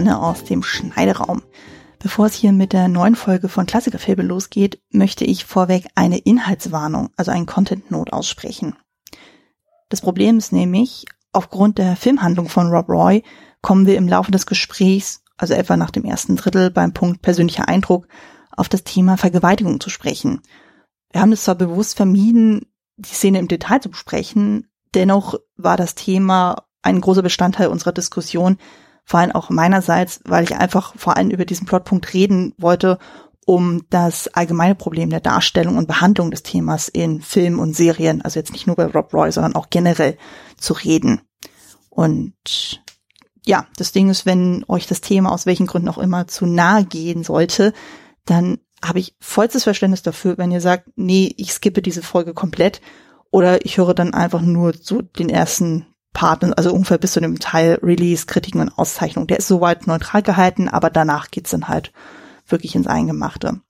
Anne aus dem Schneideraum. Bevor es hier mit der neuen Folge von Klassikerfilme losgeht, möchte ich vorweg eine Inhaltswarnung, also einen Content Note aussprechen. Das Problem ist nämlich, aufgrund der Filmhandlung von Rob Roy kommen wir im Laufe des Gesprächs, also etwa nach dem ersten Drittel beim Punkt persönlicher Eindruck, auf das Thema Vergewaltigung zu sprechen. Wir haben es zwar bewusst vermieden, die Szene im Detail zu besprechen, dennoch war das Thema ein großer Bestandteil unserer Diskussion, vor allem auch meinerseits, weil ich einfach vor allem über diesen Plotpunkt reden wollte, um das allgemeine Problem der Darstellung und Behandlung des Themas in Filmen und Serien, also jetzt nicht nur bei Rob Roy, sondern auch generell zu reden. Und ja, das Ding ist, wenn euch das Thema aus welchen Gründen auch immer zu nahe gehen sollte, dann habe ich vollstes Verständnis dafür, wenn ihr sagt, nee, ich skippe diese Folge komplett oder ich höre dann einfach nur so den ersten Part, also ungefähr bis zu dem Teil Release, Kritiken und Auszeichnung. Der ist soweit neutral gehalten, aber danach geht's dann halt wirklich ins Eingemachte.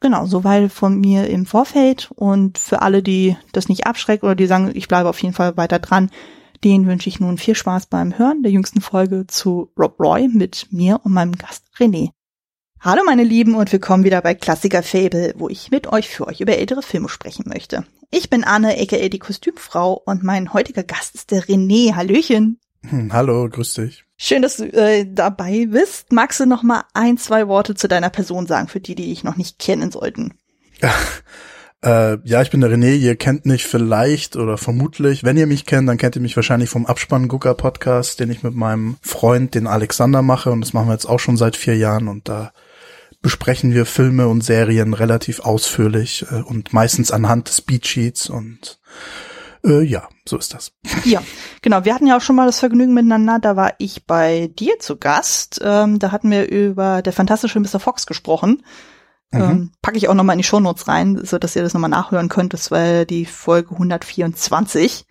Genau, soweit von mir im Vorfeld und für alle, die das nicht abschreckt oder die sagen, ich bleibe auf jeden Fall weiter dran, den wünsche ich nun viel Spaß beim Hören der jüngsten Folge zu Rob Roy mit mir und meinem Gast René. Hallo meine Lieben und willkommen wieder bei Klassiker Fable, wo ich mit euch für euch über ältere Filme sprechen möchte. Ich bin Anne, aka die Kostümfrau und mein heutiger Gast ist der René. Hallöchen. Hm, hallo, grüß dich. Schön, dass du äh, dabei bist. Magst du noch mal ein, zwei Worte zu deiner Person sagen, für die, die ich noch nicht kennen sollten? Äh, ja, ich bin der René. Ihr kennt mich vielleicht oder vermutlich. Wenn ihr mich kennt, dann kennt ihr mich wahrscheinlich vom Abspann Gucker Podcast, den ich mit meinem Freund, den Alexander, mache. Und das machen wir jetzt auch schon seit vier Jahren. Und da besprechen wir Filme und Serien relativ ausführlich äh, und meistens anhand des Beatsheets und äh, ja, so ist das. Ja, genau. Wir hatten ja auch schon mal das Vergnügen miteinander. Da war ich bei dir zu Gast. Ähm, da hatten wir über der fantastische Mr. Fox gesprochen. Mhm. Ähm, packe ich auch nochmal in die Shownotes rein, so dass ihr das nochmal nachhören könnt. Das war die Folge 124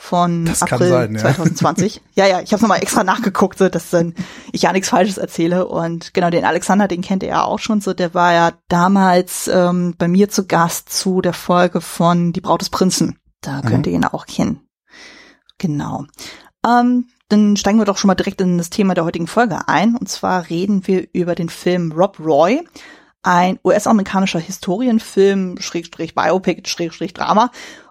von das April sein, ja. 2020. ja, ja, ich habe nochmal extra nachgeguckt, so dass dann ich ja nichts Falsches erzähle. Und genau, den Alexander, den kennt ihr ja auch schon so. Der war ja damals ähm, bei mir zu Gast zu der Folge von Die Braut des Prinzen. Da könnt mhm. ihr ihn auch kennen. Genau. Ähm, dann steigen wir doch schon mal direkt in das Thema der heutigen Folge ein. Und zwar reden wir über den Film Rob Roy, ein US-amerikanischer Historienfilm, Schrägstrich Biopic, Schrägstrich Drama,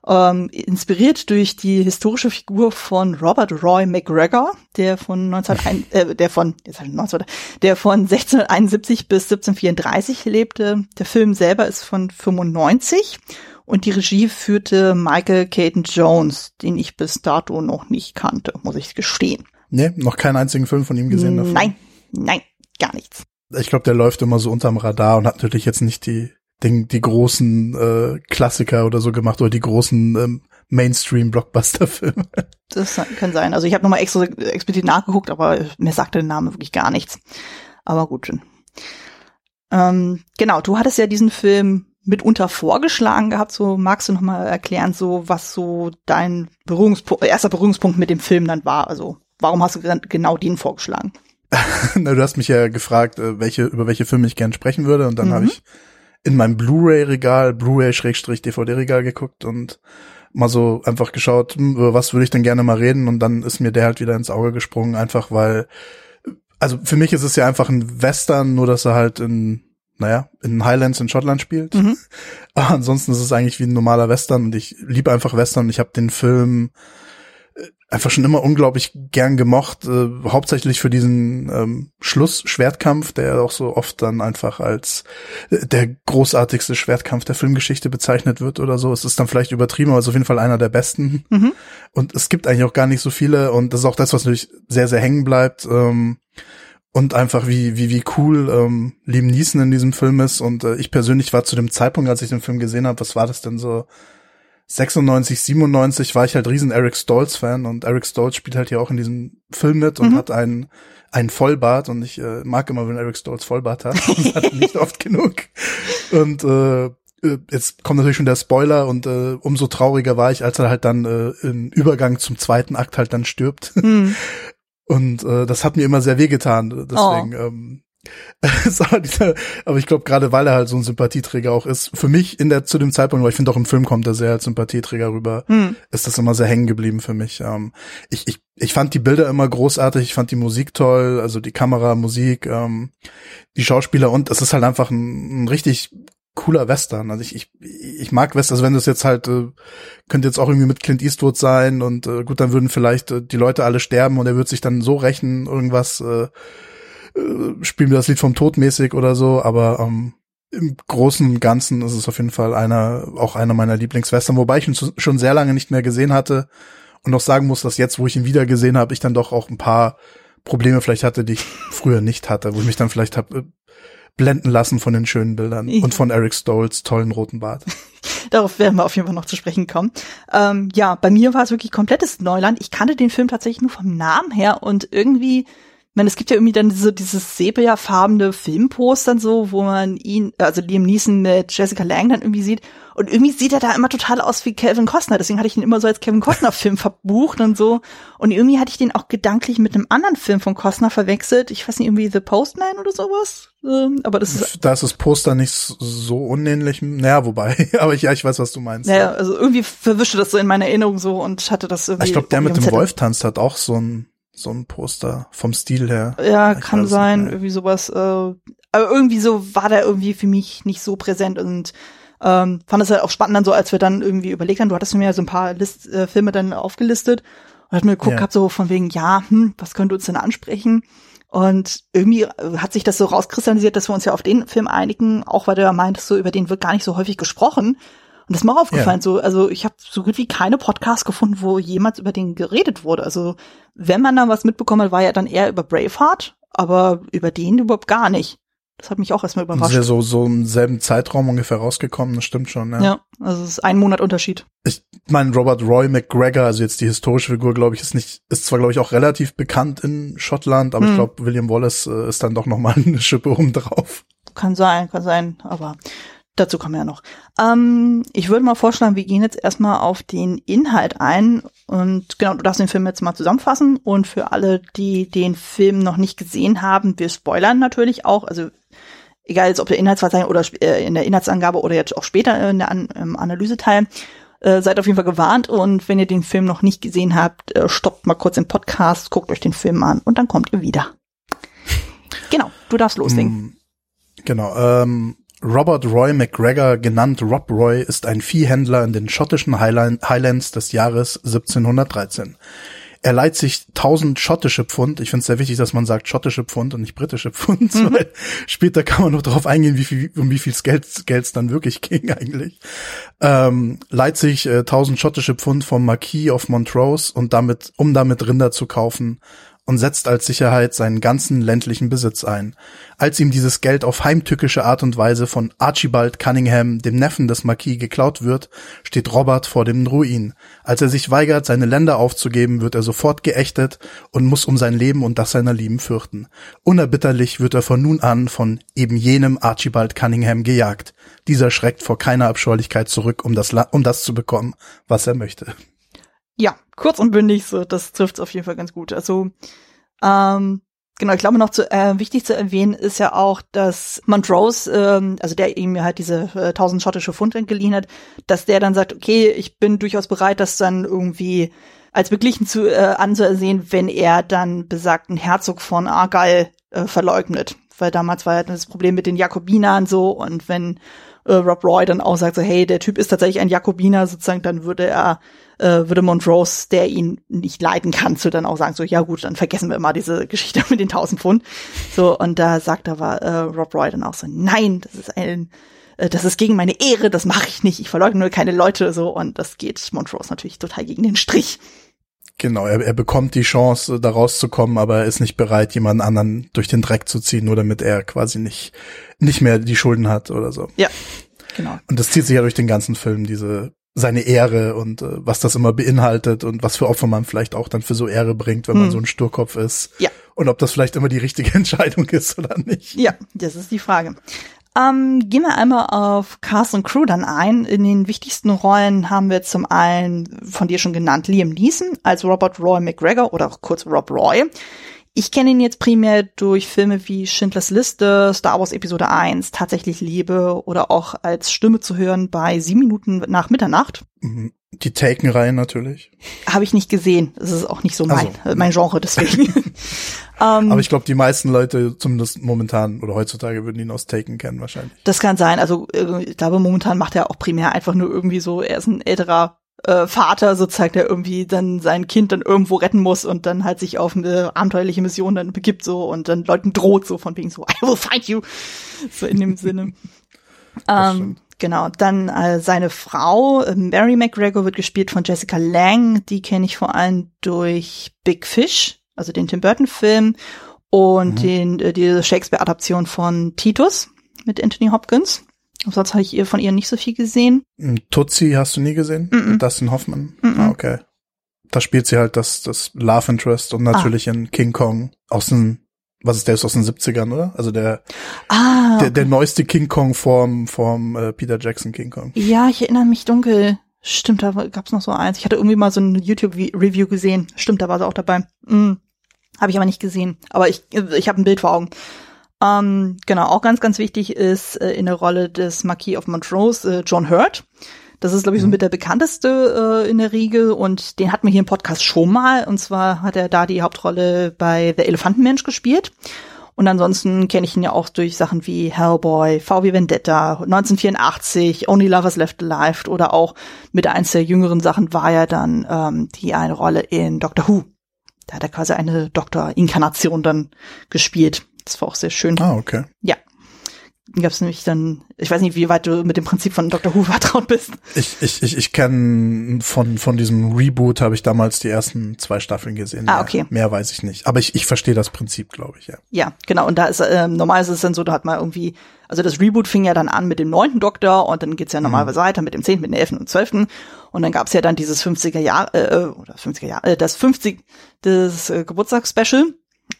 ähm, inspiriert durch die historische Figur von Robert Roy McGregor, der von 1901, äh, der von, jetzt 19, der von 1671 bis 1734 lebte. Der Film selber ist von 95 und die Regie führte Michael Caton Jones, den ich bis dato noch nicht kannte, muss ich gestehen. Nee, noch keinen einzigen Film von ihm gesehen davon. Nein, nein, gar nichts. Ich glaube, der läuft immer so unterm Radar und hat natürlich jetzt nicht die den, die großen äh, Klassiker oder so gemacht oder die großen ähm, Mainstream-Blockbuster-Filme. Das kann sein. Also ich habe nochmal extra explizit nachgeguckt, aber mir sagte der Name wirklich gar nichts. Aber gut. Ähm, genau, du hattest ja diesen Film mitunter vorgeschlagen gehabt. So magst du nochmal erklären, so was so dein Berührungspunkt, erster Berührungspunkt mit dem Film dann war? Also warum hast du genau den vorgeschlagen? Na, du hast mich ja gefragt, äh, welche über welche Filme ich gern sprechen würde, und dann mhm. habe ich in meinem Blu-ray-Regal, Blu-ray-DVD-Regal geguckt und mal so einfach geschaut, hm, über was würde ich denn gerne mal reden und dann ist mir der halt wieder ins Auge gesprungen, einfach weil, also für mich ist es ja einfach ein Western, nur dass er halt in, naja, in Highlands in Schottland spielt. Mhm. Aber ansonsten ist es eigentlich wie ein normaler Western und ich liebe einfach Western. Ich habe den Film einfach schon immer unglaublich gern gemocht, äh, hauptsächlich für diesen ähm, Schluss-Schwertkampf, der auch so oft dann einfach als äh, der großartigste Schwertkampf der Filmgeschichte bezeichnet wird oder so. Es ist dann vielleicht übertrieben, aber es ist auf jeden Fall einer der besten. Mhm. Und es gibt eigentlich auch gar nicht so viele und das ist auch das, was natürlich sehr, sehr hängen bleibt. Ähm, und einfach wie wie wie cool ähm, Liam Neeson in diesem Film ist und äh, ich persönlich war zu dem Zeitpunkt, als ich den Film gesehen habe, was war das denn so 96, 97 war ich halt riesen Eric Stolz Fan und Eric Stolz spielt halt hier auch in diesem Film mit und mhm. hat einen einen Vollbart und ich äh, mag immer, wenn Eric Stolz Vollbart hat. Das hat nicht oft genug. Und äh, äh, jetzt kommt natürlich schon der Spoiler und äh, umso trauriger war ich, als er halt dann äh, im Übergang zum zweiten Akt halt dann stirbt. Mhm. Und äh, das hat mir immer sehr wehgetan. Deswegen, oh. ähm, aber, ich glaube, gerade weil er halt so ein Sympathieträger auch ist, für mich in der zu dem Zeitpunkt, weil ich finde auch im Film kommt er sehr als Sympathieträger rüber, hm. ist das immer sehr hängen geblieben für mich. Ähm, ich, ich, ich fand die Bilder immer großartig, ich fand die Musik toll, also die Kamera, Musik, ähm, die Schauspieler und es ist halt einfach ein, ein richtig cooler Western. Also ich, ich, ich mag Western, also wenn das jetzt halt, äh, könnte jetzt auch irgendwie mit Clint Eastwood sein und äh, gut, dann würden vielleicht äh, die Leute alle sterben und er wird sich dann so rächen, irgendwas, äh, äh, spielen wir das Lied vom Tod mäßig oder so, aber ähm, im Großen und Ganzen ist es auf jeden Fall einer, auch einer meiner Lieblingswestern, wobei ich ihn schon sehr lange nicht mehr gesehen hatte und auch sagen muss, dass jetzt, wo ich ihn wieder gesehen habe, ich dann doch auch ein paar Probleme vielleicht hatte, die ich früher nicht hatte, wo ich mich dann vielleicht habe blenden lassen von den schönen Bildern ja. und von Eric Stoles tollen roten Bart. Darauf werden wir auf jeden Fall noch zu sprechen kommen. Ähm, ja, bei mir war es wirklich komplettes Neuland. Ich kannte den Film tatsächlich nur vom Namen her und irgendwie meine, es gibt ja irgendwie dann so dieses sepia-farbene Filmposter so, wo man ihn, also Liam Neeson mit Jessica Lang dann irgendwie sieht. Und irgendwie sieht er da immer total aus wie Kevin Costner. Deswegen hatte ich ihn immer so als Kevin Costner-Film verbucht und so. Und irgendwie hatte ich den auch gedanklich mit einem anderen Film von Costner verwechselt. Ich weiß nicht, irgendwie The Postman oder sowas. Ähm, aber das ist. Da ist das Poster nicht so unähnlich. Naja, wobei. aber ich, ja, ich weiß, was du meinst. Naja, also irgendwie verwischte das so in meiner Erinnerung so und hatte das irgendwie. Ich glaube, der mit dem Wolf tanzt hat auch so ein so ein Poster vom Stil her. Ja, ich kann sein, irgendwie sowas. Äh, aber irgendwie so war der irgendwie für mich nicht so präsent und ähm, fand es halt auch spannend dann so, als wir dann irgendwie überlegt haben, du hattest mir ja so ein paar List, äh, Filme dann aufgelistet und hat mir geguckt, ja. hab so von wegen, ja, hm, was könnte uns denn ansprechen? Und irgendwie hat sich das so rauskristallisiert, dass wir uns ja auf den Film einigen, auch weil du ja meintest, so über den wird gar nicht so häufig gesprochen. Und das ist mir auch aufgefallen, ja. so, also ich habe so gut wie keine Podcasts gefunden, wo jemals über den geredet wurde. Also wenn man da was mitbekommen hat, war ja dann eher über Braveheart, aber über den überhaupt gar nicht. Das hat mich auch erstmal überrascht. Das ist ja so, so im selben Zeitraum ungefähr rausgekommen, das stimmt schon, ja. Ja, also es ist ein Monat Unterschied. Ich meine, Robert Roy McGregor, also jetzt die historische Figur, glaube ich, ist nicht, ist zwar, glaube ich, auch relativ bekannt in Schottland, aber hm. ich glaube, William Wallace äh, ist dann doch nochmal eine Schippe oben drauf. Kann sein, kann sein, aber Dazu kommen wir ja noch. Ähm, ich würde mal vorschlagen, wir gehen jetzt erstmal auf den Inhalt ein. Und genau, du darfst den Film jetzt mal zusammenfassen. Und für alle, die den Film noch nicht gesehen haben, wir spoilern natürlich auch. Also egal jetzt ob der Inhaltsverzeichnis oder äh, in der Inhaltsangabe oder jetzt auch später in der An im Analyseteil. Äh, seid auf jeden Fall gewarnt und wenn ihr den Film noch nicht gesehen habt, äh, stoppt mal kurz den Podcast, guckt euch den Film an und dann kommt ihr wieder. Genau, du darfst loslegen. Mm, genau, ähm, Robert Roy McGregor, genannt Rob Roy, ist ein Viehhändler in den schottischen Highlands des Jahres 1713. Er leiht sich 1000 schottische Pfund. Ich finde es sehr wichtig, dass man sagt schottische Pfund und nicht britische Pfund, mhm. weil später kann man noch darauf eingehen, wie viel, um wie viel Geld es dann wirklich ging eigentlich. Ähm, leiht sich äh, 1000 schottische Pfund vom Marquis of Montrose und damit, um damit Rinder zu kaufen und setzt als Sicherheit seinen ganzen ländlichen Besitz ein. Als ihm dieses Geld auf heimtückische Art und Weise von Archibald Cunningham, dem Neffen des Marquis, geklaut wird, steht Robert vor dem Ruin. Als er sich weigert, seine Länder aufzugeben, wird er sofort geächtet und muss um sein Leben und das seiner Lieben fürchten. Unerbitterlich wird er von nun an von eben jenem Archibald Cunningham gejagt. Dieser schreckt vor keiner Abscheulichkeit zurück, um das, um das zu bekommen, was er möchte. Ja, kurz und bündig, so, das trifft es auf jeden Fall ganz gut. Also, ähm, genau, ich glaube noch zu, äh, wichtig zu erwähnen ist ja auch, dass Montrose, ähm, also der ihm halt diese äh, 1000 schottische Pfund geliehen hat, dass der dann sagt, okay, ich bin durchaus bereit, das dann irgendwie als beglichen zu äh, anzusehen, wenn er dann besagten Herzog von Argyle äh, verleugnet. Weil damals war ja das Problem mit den Jakobinern so und wenn äh, Rob Roy dann auch sagt so, hey, der Typ ist tatsächlich ein Jakobiner, sozusagen, dann würde er äh, würde Montrose, der ihn nicht leiden kann, zu dann auch sagen, so, ja gut, dann vergessen wir mal diese Geschichte mit den tausend Pfund. So, und da sagt aber äh, Rob Roy dann auch so, nein, das ist ein, äh, das ist gegen meine Ehre, das mache ich nicht, ich verleugne nur keine Leute, so, und das geht Montrose natürlich total gegen den Strich. Genau, er, er bekommt die Chance, da rauszukommen, aber er ist nicht bereit, jemanden anderen durch den Dreck zu ziehen, nur damit er quasi nicht, nicht mehr die Schulden hat oder so. Ja, genau. Und das zieht sich ja durch den ganzen Film, diese seine Ehre und äh, was das immer beinhaltet und was für Opfer man vielleicht auch dann für so Ehre bringt, wenn hm. man so ein Sturkopf ist. Ja. Und ob das vielleicht immer die richtige Entscheidung ist oder nicht. Ja, das ist die Frage. Ähm, gehen wir einmal auf Cast und Crew dann ein. In den wichtigsten Rollen haben wir zum einen von dir schon genannt Liam Neeson als Robert Roy McGregor oder auch kurz Rob Roy. Ich kenne ihn jetzt primär durch Filme wie Schindlers Liste, Star Wars Episode 1, Tatsächlich Liebe oder auch als Stimme zu hören bei Sieben Minuten nach Mitternacht. Mhm. Die Taken-Reihe natürlich. Habe ich nicht gesehen. Das ist auch nicht so mein, so. mein Genre, deswegen. um, ähm, Aber ich glaube, die meisten Leute, zumindest momentan oder heutzutage, würden ihn aus Taken kennen wahrscheinlich. Das kann sein. Also äh, ich glaube, momentan macht er auch primär einfach nur irgendwie so, er ist ein älterer äh, Vater, so zeigt er irgendwie dann sein Kind dann irgendwo retten muss und dann halt sich auf eine abenteuerliche Mission dann begibt so und dann Leuten droht so von wegen so, I will fight you. So in dem Sinne. ähm, genau, dann äh, seine Frau, äh, Mary McGregor, wird gespielt von Jessica Lang. Die kenne ich vor allem durch Big Fish, also den Tim Burton-Film und mhm. den, äh, die Shakespeare-Adaption von Titus mit Anthony Hopkins. Sonst habe ich ihr von ihr nicht so viel gesehen. Tutsi hast du nie gesehen? Mm -mm. Dustin Hoffman? Mm ah, okay. Da spielt sie halt das, das Love Interest und natürlich ah. in King Kong aus den, was ist der, ist aus den 70ern, oder? Also der, ah, okay. der, der neueste King Kong vorm, vorm äh, Peter Jackson King Kong. Ja, ich erinnere mich dunkel. Stimmt, da gab's noch so eins. Ich hatte irgendwie mal so ein YouTube-Review gesehen. Stimmt, da war sie auch dabei. Mm. Habe ich aber nicht gesehen. Aber ich, ich habe ein Bild vor Augen. Ähm, genau, auch ganz, ganz wichtig ist äh, in der Rolle des Marquis of Montrose äh, John Hurt. Das ist, glaube ich, so mhm. mit der bekannteste äh, in der Riege und den hatten wir hier im Podcast schon mal. Und zwar hat er da die Hauptrolle bei The Elefantenmensch gespielt. Und ansonsten kenne ich ihn ja auch durch Sachen wie Hellboy, VW Vendetta, 1984, Only Lovers Left Alive oder auch mit eins der jüngeren Sachen war ja dann ähm, die eine Rolle in Doctor Who. Da hat er quasi eine Doktor-Inkarnation dann gespielt. Das war auch sehr schön. Ah, okay. Ja. Gab es nämlich dann, ich weiß nicht, wie weit du mit dem Prinzip von Dr. Who vertraut bist. Ich, ich, ich, ich kenne von, von diesem Reboot habe ich damals die ersten zwei Staffeln gesehen. Ah, okay. Mehr, mehr weiß ich nicht. Aber ich, ich verstehe das Prinzip, glaube ich, ja. Ja, genau. Und da ist, ähm, normal ist es dann so, da hat man irgendwie, also das Reboot fing ja dann an mit dem neunten Doktor und dann geht's ja normalerweise mhm. weiter mit dem zehnten, mit dem elften und zwölften. Und dann gab's ja dann dieses 50er Jahr, äh, oder 50er Jahr, äh, das 50, das äh, Geburtstagsspecial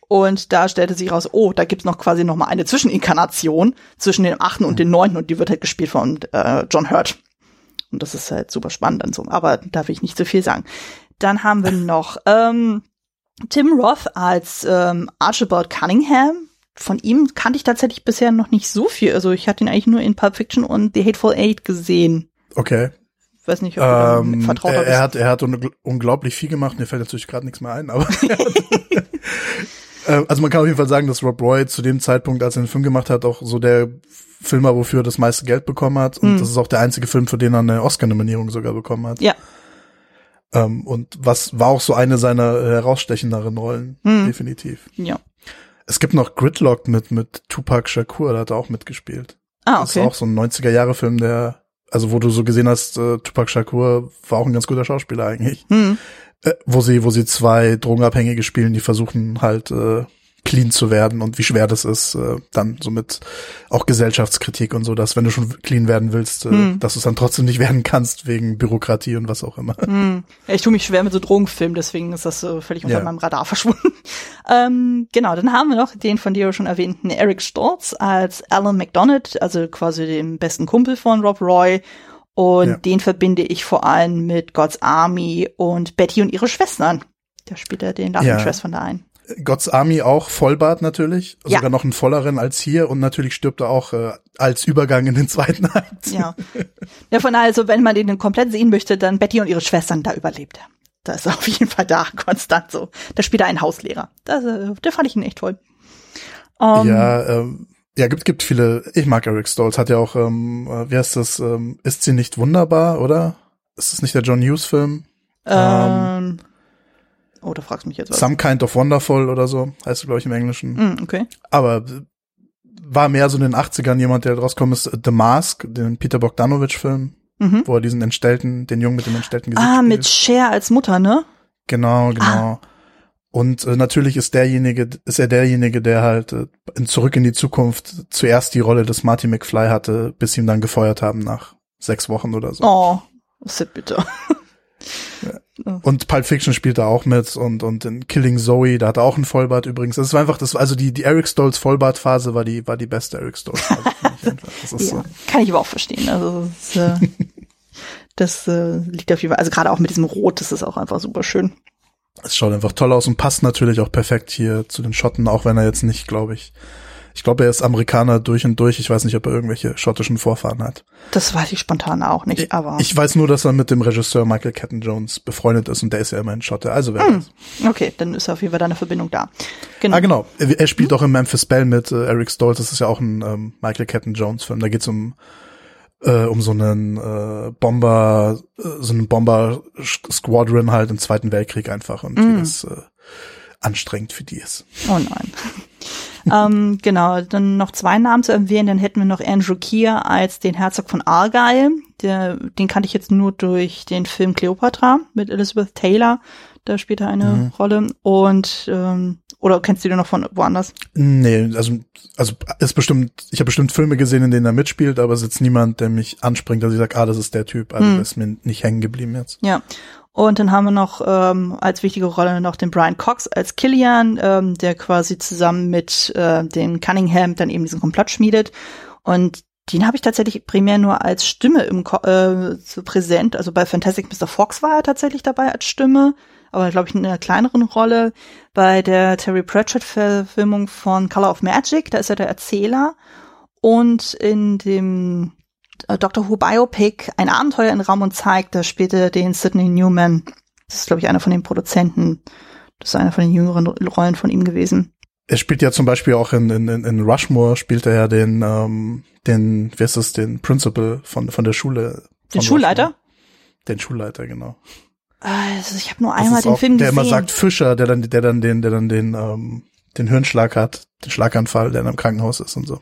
und da stellte sich raus, oh, da gibt's noch quasi noch mal eine Zwischeninkarnation zwischen dem achten und dem neunten und die wird halt gespielt von äh, John Hurt. Und das ist halt super spannend dann so. Aber da will ich nicht so viel sagen. Dann haben wir noch ähm, Tim Roth als ähm, Archibald Cunningham. Von ihm kannte ich tatsächlich bisher noch nicht so viel. Also ich hatte ihn eigentlich nur in Pulp Fiction und The Hateful Eight gesehen. Okay. Ich weiß nicht, ob du ähm, vertraut er, er hat Er hat unglaublich viel gemacht. Mir fällt natürlich gerade nichts mehr ein, aber also man kann auf jeden Fall sagen, dass Rob Roy zu dem Zeitpunkt, als er den Film gemacht hat, auch so der Filmer, wofür er das meiste Geld bekommen hat. Und mhm. das ist auch der einzige Film, für den er eine Oscar-Nominierung sogar bekommen hat. Ja. Ähm, und was war auch so eine seiner herausstechenderen Rollen, mhm. definitiv. Ja. Es gibt noch Gridlock mit, mit Tupac Shakur, da hat er auch mitgespielt. Ah, okay. Das ist auch so ein 90er-Jahre-Film, der, also wo du so gesehen hast, äh, Tupac Shakur war auch ein ganz guter Schauspieler eigentlich. Mhm äh, wo sie, wo sie zwei Drogenabhängige spielen, die versuchen halt äh, clean zu werden und wie schwer das ist, äh, dann so mit auch Gesellschaftskritik und so, dass wenn du schon clean werden willst, äh, hm. dass du es dann trotzdem nicht werden kannst wegen Bürokratie und was auch immer. Hm. Ja, ich tue mich schwer mit so Drogenfilmen, deswegen ist das äh, völlig unter ja. meinem Radar verschwunden. ähm, genau, dann haben wir noch den von dir schon erwähnten Eric Stoltz als Alan McDonald, also quasi dem besten Kumpel von Rob Roy und ja. den verbinde ich vor allem mit God's Army und Betty und ihre Schwestern. Da spielt er den Love ja. Interest von da ein. God's Army auch Vollbart natürlich, ja. sogar noch einen volleren als hier und natürlich stirbt er auch äh, als Übergang in den zweiten Akt. Ja. Ja, von also, wenn man den komplett sehen möchte, dann Betty und ihre Schwestern, da überlebt er. Da ist er auf jeden Fall da, konstant so. Da spielt er einen Hauslehrer. Das, äh, der fand ich ihn echt toll. Um, ja, ähm, ja, gibt, gibt viele. Ich mag Eric Stoltz. Hat ja auch, ähm, äh, wie heißt das? Ähm, ist sie nicht wunderbar, oder? Ist das nicht der John Hughes Film? Ähm, ähm oh, da fragst du mich jetzt was. Some Kind of Wonderful oder so, heißt es, glaube ich, im Englischen. Mm, okay. Aber war mehr so in den 80ern jemand, der rauskommt, ist The Mask, den Peter Bogdanovich-Film, mhm. wo er diesen entstellten, den Jungen mit dem entstellten Gesicht Ah, spielt. mit Cher als Mutter, ne? Genau, genau. Ah. Und äh, natürlich ist derjenige, ist er derjenige, der halt äh, in Zurück in die Zukunft zuerst die Rolle des Marty McFly hatte, bis sie ihn dann gefeuert haben nach sechs Wochen oder so. Oh, ist ja bitter. ja. Und Pulp Fiction spielt da auch mit und und in Killing Zoe, da hat er auch einen Vollbart übrigens. Das war einfach das, also die die Eric Stolz Vollbartphase war die war die beste Eric Stolz Phase. ja, so. Kann ich aber auch verstehen. Also das, äh, das äh, liegt auf jeden Fall, also gerade auch mit diesem Rot, das ist auch einfach super schön. Es schaut einfach toll aus und passt natürlich auch perfekt hier zu den Schotten, auch wenn er jetzt nicht, glaube ich, ich glaube, er ist Amerikaner durch und durch. Ich weiß nicht, ob er irgendwelche schottischen Vorfahren hat. Das weiß ich spontan auch nicht, aber. Ich weiß nur, dass er mit dem Regisseur Michael Catton Jones befreundet ist und der ist ja immer ein Schotte. Also wer hm. Okay, dann ist auf jeden Fall da eine Verbindung da. Genau. Ah, genau. Er spielt hm. auch in Memphis Bell mit äh, Eric Stoltz. Das ist ja auch ein ähm, Michael Catton Jones Film. Da geht's um äh, um so einen äh, Bomber, äh, so einen Bomber Squadron halt im Zweiten Weltkrieg einfach und mm. wie das äh, anstrengend für die ist. Oh nein. Ähm, genau, dann noch zwei Namen zu erwähnen. Dann hätten wir noch Andrew Keir als den Herzog von Argyle. Der, den kannte ich jetzt nur durch den Film Cleopatra mit Elizabeth Taylor. Da spielt er eine mhm. Rolle. Und ähm, oder kennst du den noch von woanders? Nee, also also ist bestimmt, ich habe bestimmt Filme gesehen, in denen er mitspielt, aber es ist jetzt niemand, der mich anspringt, dass ich sage, ah, das ist der Typ. Also das ist mir nicht hängen geblieben jetzt. Ja. Und dann haben wir noch ähm, als wichtige Rolle noch den Brian Cox als Killian, ähm, der quasi zusammen mit äh, den Cunningham dann eben diesen Komplott schmiedet. Und den habe ich tatsächlich primär nur als Stimme im Ko äh, so präsent. Also bei Fantastic Mr. Fox war er tatsächlich dabei als Stimme, aber glaube ich in einer kleineren Rolle. Bei der Terry Pratchett-Verfilmung von Color of Magic, da ist er der Erzähler. Und in dem Doctor Who Biopic Ein Abenteuer in Raum und Zeigt, da spielte den Sidney Newman. Das ist, glaube ich, einer von den Produzenten. Das ist einer von den jüngeren Rollen von ihm gewesen. Er spielt ja zum Beispiel auch in, in, in Rushmore, spielt er ja den, ähm, den, wie ist das, den Principal von, von der Schule. Den Schulleiter? Rushmore. Den Schulleiter, genau. Also ich habe nur einmal den Film der gesehen. Der immer sagt Fischer, der dann, der dann den, der dann den, ähm, den Hirnschlag hat, den Schlaganfall, der dann im Krankenhaus ist und so.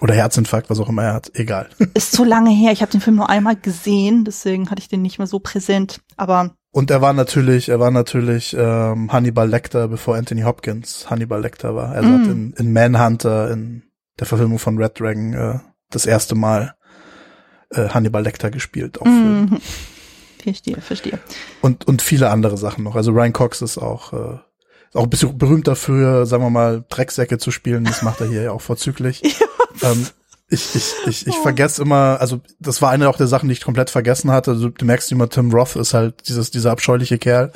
Oder Herzinfarkt, was auch immer er hat. Egal. Ist zu lange her. Ich habe den Film nur einmal gesehen, deswegen hatte ich den nicht mehr so präsent. Aber und er war natürlich, er war natürlich ähm, Hannibal Lecter, bevor Anthony Hopkins Hannibal Lecter war. Er mm. hat in, in Manhunter, in der Verfilmung von Red Dragon, äh, das erste Mal äh, Hannibal Lecter gespielt. Auch mm. Verstehe, verstehe. Und, und viele andere Sachen noch. Also Ryan Cox ist auch äh, auch ein bisschen berühmt dafür, sagen wir mal, Drecksäcke zu spielen. Das macht er hier ja auch vorzüglich. ähm, ich, ich, ich, ich oh. vergesse immer, also das war eine auch der Sachen, die ich komplett vergessen hatte. Also, du merkst immer, Tim Roth ist halt dieses, dieser abscheuliche Kerl.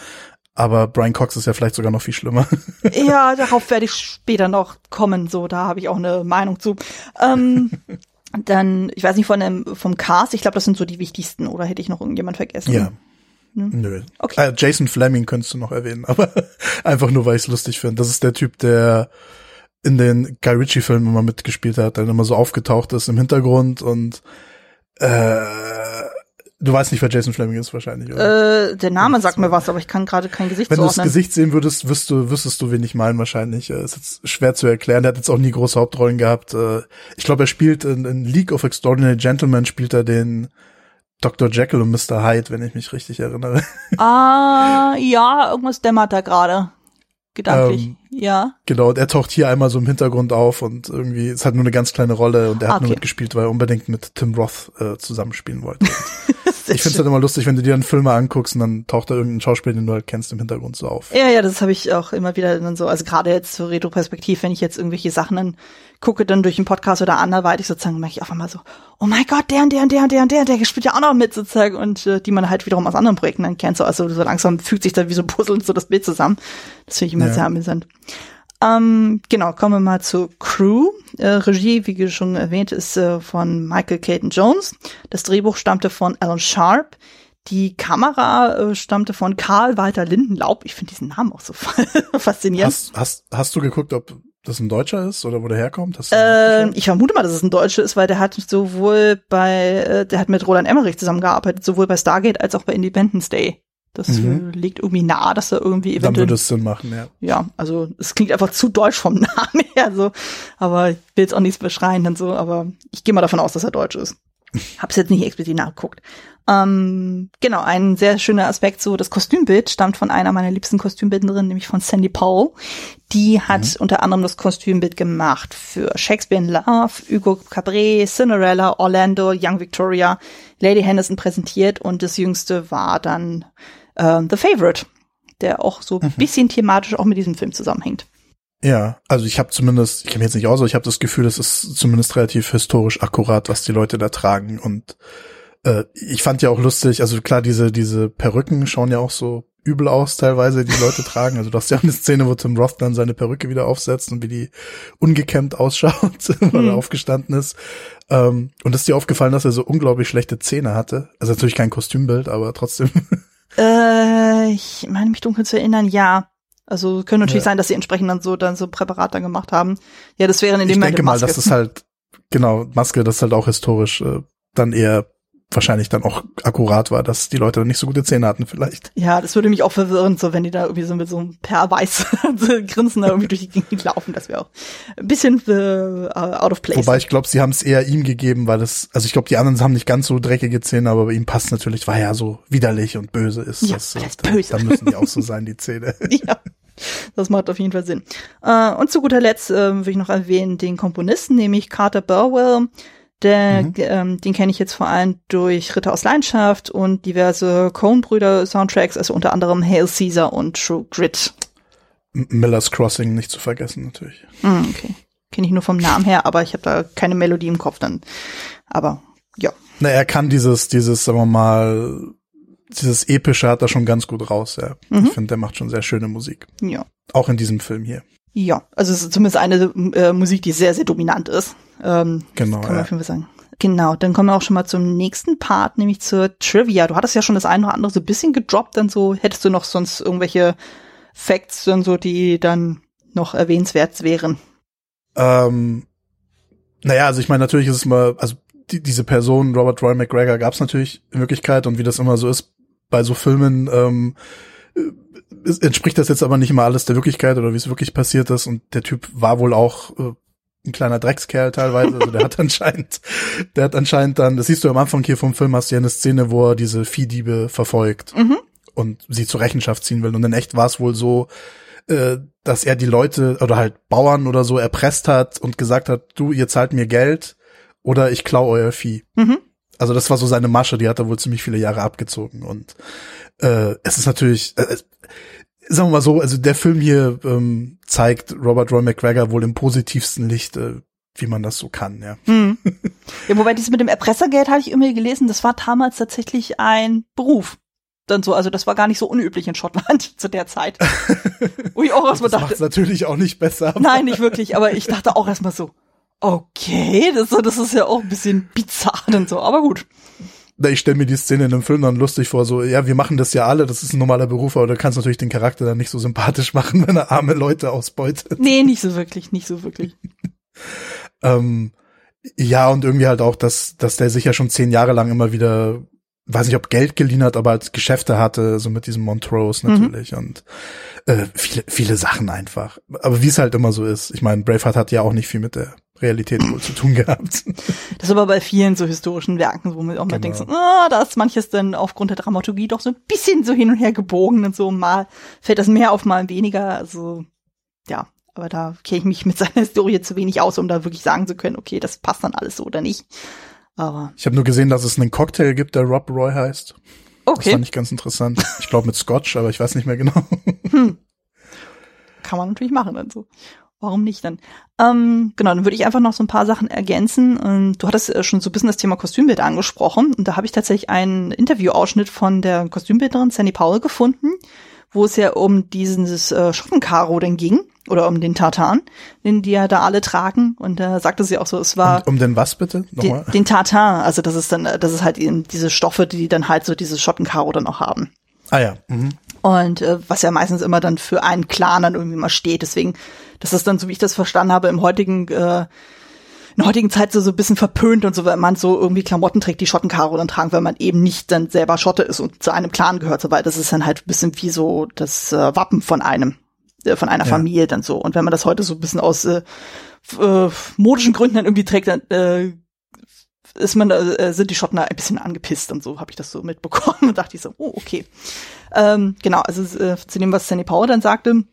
Aber Brian Cox ist ja vielleicht sogar noch viel schlimmer. Ja, darauf werde ich später noch kommen. So, da habe ich auch eine Meinung zu. Ähm, dann, ich weiß nicht von dem vom Cast. Ich glaube, das sind so die wichtigsten. Oder hätte ich noch irgendjemand vergessen? Ja. Hm? Nö. Okay. Äh, Jason Fleming könntest du noch erwähnen, aber einfach nur, weil ich es lustig finde. Das ist der Typ, der in den Guy Ritchie-Filmen immer mitgespielt hat, der immer so aufgetaucht ist im Hintergrund und äh, du weißt nicht, wer Jason Fleming ist wahrscheinlich, oder? Äh, der Name sagt mir was, aber ich kann gerade kein Gesicht Wenn du das Gesicht sehen würdest, wüsstest du, wüsstest du, wen ich meine wahrscheinlich. Äh, ist jetzt schwer zu erklären. Der hat jetzt auch nie große Hauptrollen gehabt. Äh, ich glaube, er spielt in, in League of Extraordinary Gentlemen spielt er den Dr. Jekyll und Mr. Hyde, wenn ich mich richtig erinnere. Ah, ja, irgendwas dämmert da gerade. Gedanklich, ähm, ja. Genau, und er taucht hier einmal so im Hintergrund auf und irgendwie, es hat nur eine ganz kleine Rolle und er hat okay. nur mitgespielt, weil er unbedingt mit Tim Roth äh, zusammenspielen wollte. ich finde es halt immer lustig, wenn du dir dann Filme anguckst und dann taucht da irgendein Schauspieler, den du halt kennst, im Hintergrund so auf. Ja, ja, das habe ich auch immer wieder dann so, also gerade jetzt zur Retro-Perspektiv, wenn ich jetzt irgendwelche Sachen dann gucke, dann durch einen Podcast oder anderweitig sozusagen, merke ich auf einmal so, oh mein Gott, der und der und der und der und der, der spielt ja auch noch mit sozusagen und äh, die man halt wiederum aus anderen Projekten dann kennt, so, also so langsam fügt sich da wie so Puzzle so das Bild zusammen. Das finde ich immer ja. sehr amüsant. Ähm, genau, kommen wir mal zur Crew. Äh, Regie, wie schon erwähnt, ist äh, von Michael Caton Jones. Das Drehbuch stammte von Alan Sharp. Die Kamera äh, stammte von Karl Walter Lindenlaub. Ich finde diesen Namen auch so faszinierend. Hast, hast, hast du geguckt, ob das ein Deutscher ist oder wo der herkommt? Äh, ich vermute mal, dass es ein Deutscher ist, weil der hat sowohl bei, äh, der hat mit Roland Emmerich zusammengearbeitet, sowohl bei Stargate als auch bei Independence Day. Das mhm. liegt irgendwie nah, dass er irgendwie eventuell. Dann würde es Sinn machen, ja. Ja, also es klingt einfach zu deutsch vom Namen her, so. Aber ich will jetzt auch nichts beschreien und so, aber ich gehe mal davon aus, dass er deutsch ist. Hab's jetzt nicht explizit nachgeguckt. Ähm, genau, ein sehr schöner Aspekt, so das Kostümbild stammt von einer meiner liebsten Kostümbildnerinnen, nämlich von Sandy Powell. Die hat mhm. unter anderem das Kostümbild gemacht für Shakespeare in Love, Hugo Cabret, Cinderella, Orlando, Young Victoria, Lady Henderson präsentiert und das jüngste war dann äh, The Favorite, der auch so ein mhm. bisschen thematisch auch mit diesem Film zusammenhängt. Ja, also ich habe zumindest, ich kenne mich jetzt nicht aus, aber ich habe das Gefühl, es ist zumindest relativ historisch akkurat, was die Leute da tragen. Und äh, ich fand ja auch lustig, also klar, diese diese Perücken schauen ja auch so übel aus, teilweise, die Leute tragen. Also du hast ja auch eine Szene, wo Tim Roth dann seine Perücke wieder aufsetzt und wie die ungekämmt ausschaut, weil er mhm. aufgestanden ist. Ähm, und ist dir aufgefallen, dass er so unglaublich schlechte Zähne hatte? Also natürlich kein Kostümbild, aber trotzdem. Äh, ich meine mich dunkel zu erinnern, ja. Also könnte natürlich ja. sein, dass sie entsprechend dann so dann so Präparate gemacht haben. Ja, das wäre in dem Ich denke mal, dass das halt genau Maske, das ist halt auch historisch äh, dann eher wahrscheinlich dann auch akkurat war, dass die Leute nicht so gute Zähne hatten vielleicht. Ja, das würde mich auch verwirren, so wenn die da irgendwie so mit so einem Perweiß Grinsen da irgendwie durch die Gegend laufen, das wäre auch ein bisschen uh, out of place. Wobei ich glaube, sie haben es eher ihm gegeben, weil das, also ich glaube, die anderen haben nicht ganz so dreckige Zähne, aber bei ihm passt natürlich, weil er so widerlich und böse ist. Ja, das, das ist böse. Dann müssen die auch so sein, die Zähne. ja. Das macht auf jeden Fall Sinn. Uh, und zu guter Letzt uh, will ich noch erwähnen den Komponisten, nämlich Carter Burwell, der, mhm. ähm, den kenne ich jetzt vor allem durch Ritter aus Leidenschaft und diverse Coen-Brüder-Soundtracks, also unter anderem Hail Caesar und True Grit. Miller's Crossing nicht zu vergessen, natürlich. Mm, okay. Kenne ich nur vom Namen her, aber ich habe da keine Melodie im Kopf dann. Aber ja. Na, er kann dieses, dieses, sagen wir mal, dieses Epische hat er schon ganz gut raus, ja. Mhm. Ich finde, der macht schon sehr schöne Musik. Ja. Auch in diesem Film hier. Ja, also es ist zumindest eine äh, Musik, die sehr, sehr dominant ist. Ähm, genau. Kann man ja. sagen. Genau, dann kommen wir auch schon mal zum nächsten Part, nämlich zur Trivia. Du hattest ja schon das eine oder andere so ein bisschen gedroppt, dann so, hättest du noch sonst irgendwelche Facts dann so, die dann noch erwähnenswert wären? Ähm, naja, also ich meine, natürlich ist es mal, also die, diese Person, Robert Roy McGregor, gab es natürlich in Wirklichkeit und wie das immer so ist bei so Filmen, ähm, entspricht das jetzt aber nicht immer alles der Wirklichkeit oder wie es wirklich passiert ist und der Typ war wohl auch äh, ein kleiner Dreckskerl teilweise, also der hat anscheinend, der hat anscheinend dann, das siehst du am Anfang hier vom Film, hast du ja eine Szene, wo er diese Viehdiebe verfolgt mhm. und sie zur Rechenschaft ziehen will und in echt war es wohl so, äh, dass er die Leute oder halt Bauern oder so erpresst hat und gesagt hat, du, ihr zahlt mir Geld oder ich klau euer Vieh. Mhm. Also das war so seine Masche, die hat er wohl ziemlich viele Jahre abgezogen und äh, es ist natürlich, äh, sagen wir mal so, also der Film hier ähm, zeigt Robert Roy McGregor wohl im positivsten Licht, äh, wie man das so kann, ja. Hm. Ja, wobei dieses mit dem Erpressergeld hatte ich irgendwie gelesen, das war damals tatsächlich ein Beruf. Dann so, also das war gar nicht so unüblich in Schottland zu der Zeit. Wo ich auch erstmal dachte. Das natürlich auch nicht besser. Nein, nicht wirklich, aber ich dachte auch erstmal so, okay, das, das ist ja auch ein bisschen bizarr und so, aber gut ich stelle mir die Szene in einem Film dann lustig vor, so, ja, wir machen das ja alle, das ist ein normaler Beruf, aber du kannst natürlich den Charakter dann nicht so sympathisch machen, wenn er arme Leute ausbeutet. Nee, nicht so wirklich, nicht so wirklich. ähm, ja, und irgendwie halt auch, dass, dass der sich ja schon zehn Jahre lang immer wieder, weiß nicht, ob Geld geliehen hat, aber als Geschäfte hatte, so mit diesem Montrose mhm. natürlich mhm. und äh, viele, viele Sachen einfach. Aber wie es halt immer so ist. Ich meine, Braveheart hat ja auch nicht viel mit der Realität wohl zu tun gehabt. Das ist aber bei vielen so historischen Werken, wo man auch mal genau. denkt, so, ah, da ist manches dann aufgrund der Dramaturgie doch so ein bisschen so hin und her gebogen und so. Mal fällt das mehr auf, mal weniger. Also ja, aber da kenne ich mich mit seiner Historie zu wenig aus, um da wirklich sagen zu können, okay, das passt dann alles so oder nicht. Aber ich habe nur gesehen, dass es einen Cocktail gibt, der Rob Roy heißt. Okay. Das fand ich ganz interessant. Ich glaube mit Scotch, aber ich weiß nicht mehr genau. Hm. Kann man natürlich machen dann so. Warum nicht dann? Ähm, genau, dann würde ich einfach noch so ein paar Sachen ergänzen. Und du hattest äh, schon so ein bisschen das Thema Kostümbild angesprochen. Und da habe ich tatsächlich einen Interviewausschnitt von der Kostümbilderin Sandy Powell gefunden, wo es ja um dieses äh, Schottenkaro denn ging. Oder um den Tartan, den die ja da alle tragen. Und da sagte sie auch so, es war. Um, um den was bitte? Den, den Tartan. Also das ist dann, das ist halt eben diese Stoffe, die dann halt so dieses Schottenkaro dann auch haben. Ah ja. Mhm. Und äh, was ja meistens immer dann für einen Clan dann irgendwie mal steht. Deswegen, das ist dann, so wie ich das verstanden habe, im heutigen, äh, in der heutigen Zeit so, so ein bisschen verpönt und so, wenn man so irgendwie Klamotten trägt, die Schottenkaro dann tragen, weil man eben nicht dann selber Schotte ist und zu einem Clan gehört, so weil das ist dann halt ein bisschen wie so das äh, Wappen von einem, äh, von einer ja. Familie dann so. Und wenn man das heute so ein bisschen aus äh, äh, modischen Gründen dann irgendwie trägt, dann äh, ist man, äh, sind die Schotten da ein bisschen angepisst und so habe ich das so mitbekommen und dachte ich so, oh, okay. Ähm, genau, also äh, zu dem, was Sandy Power dann sagte,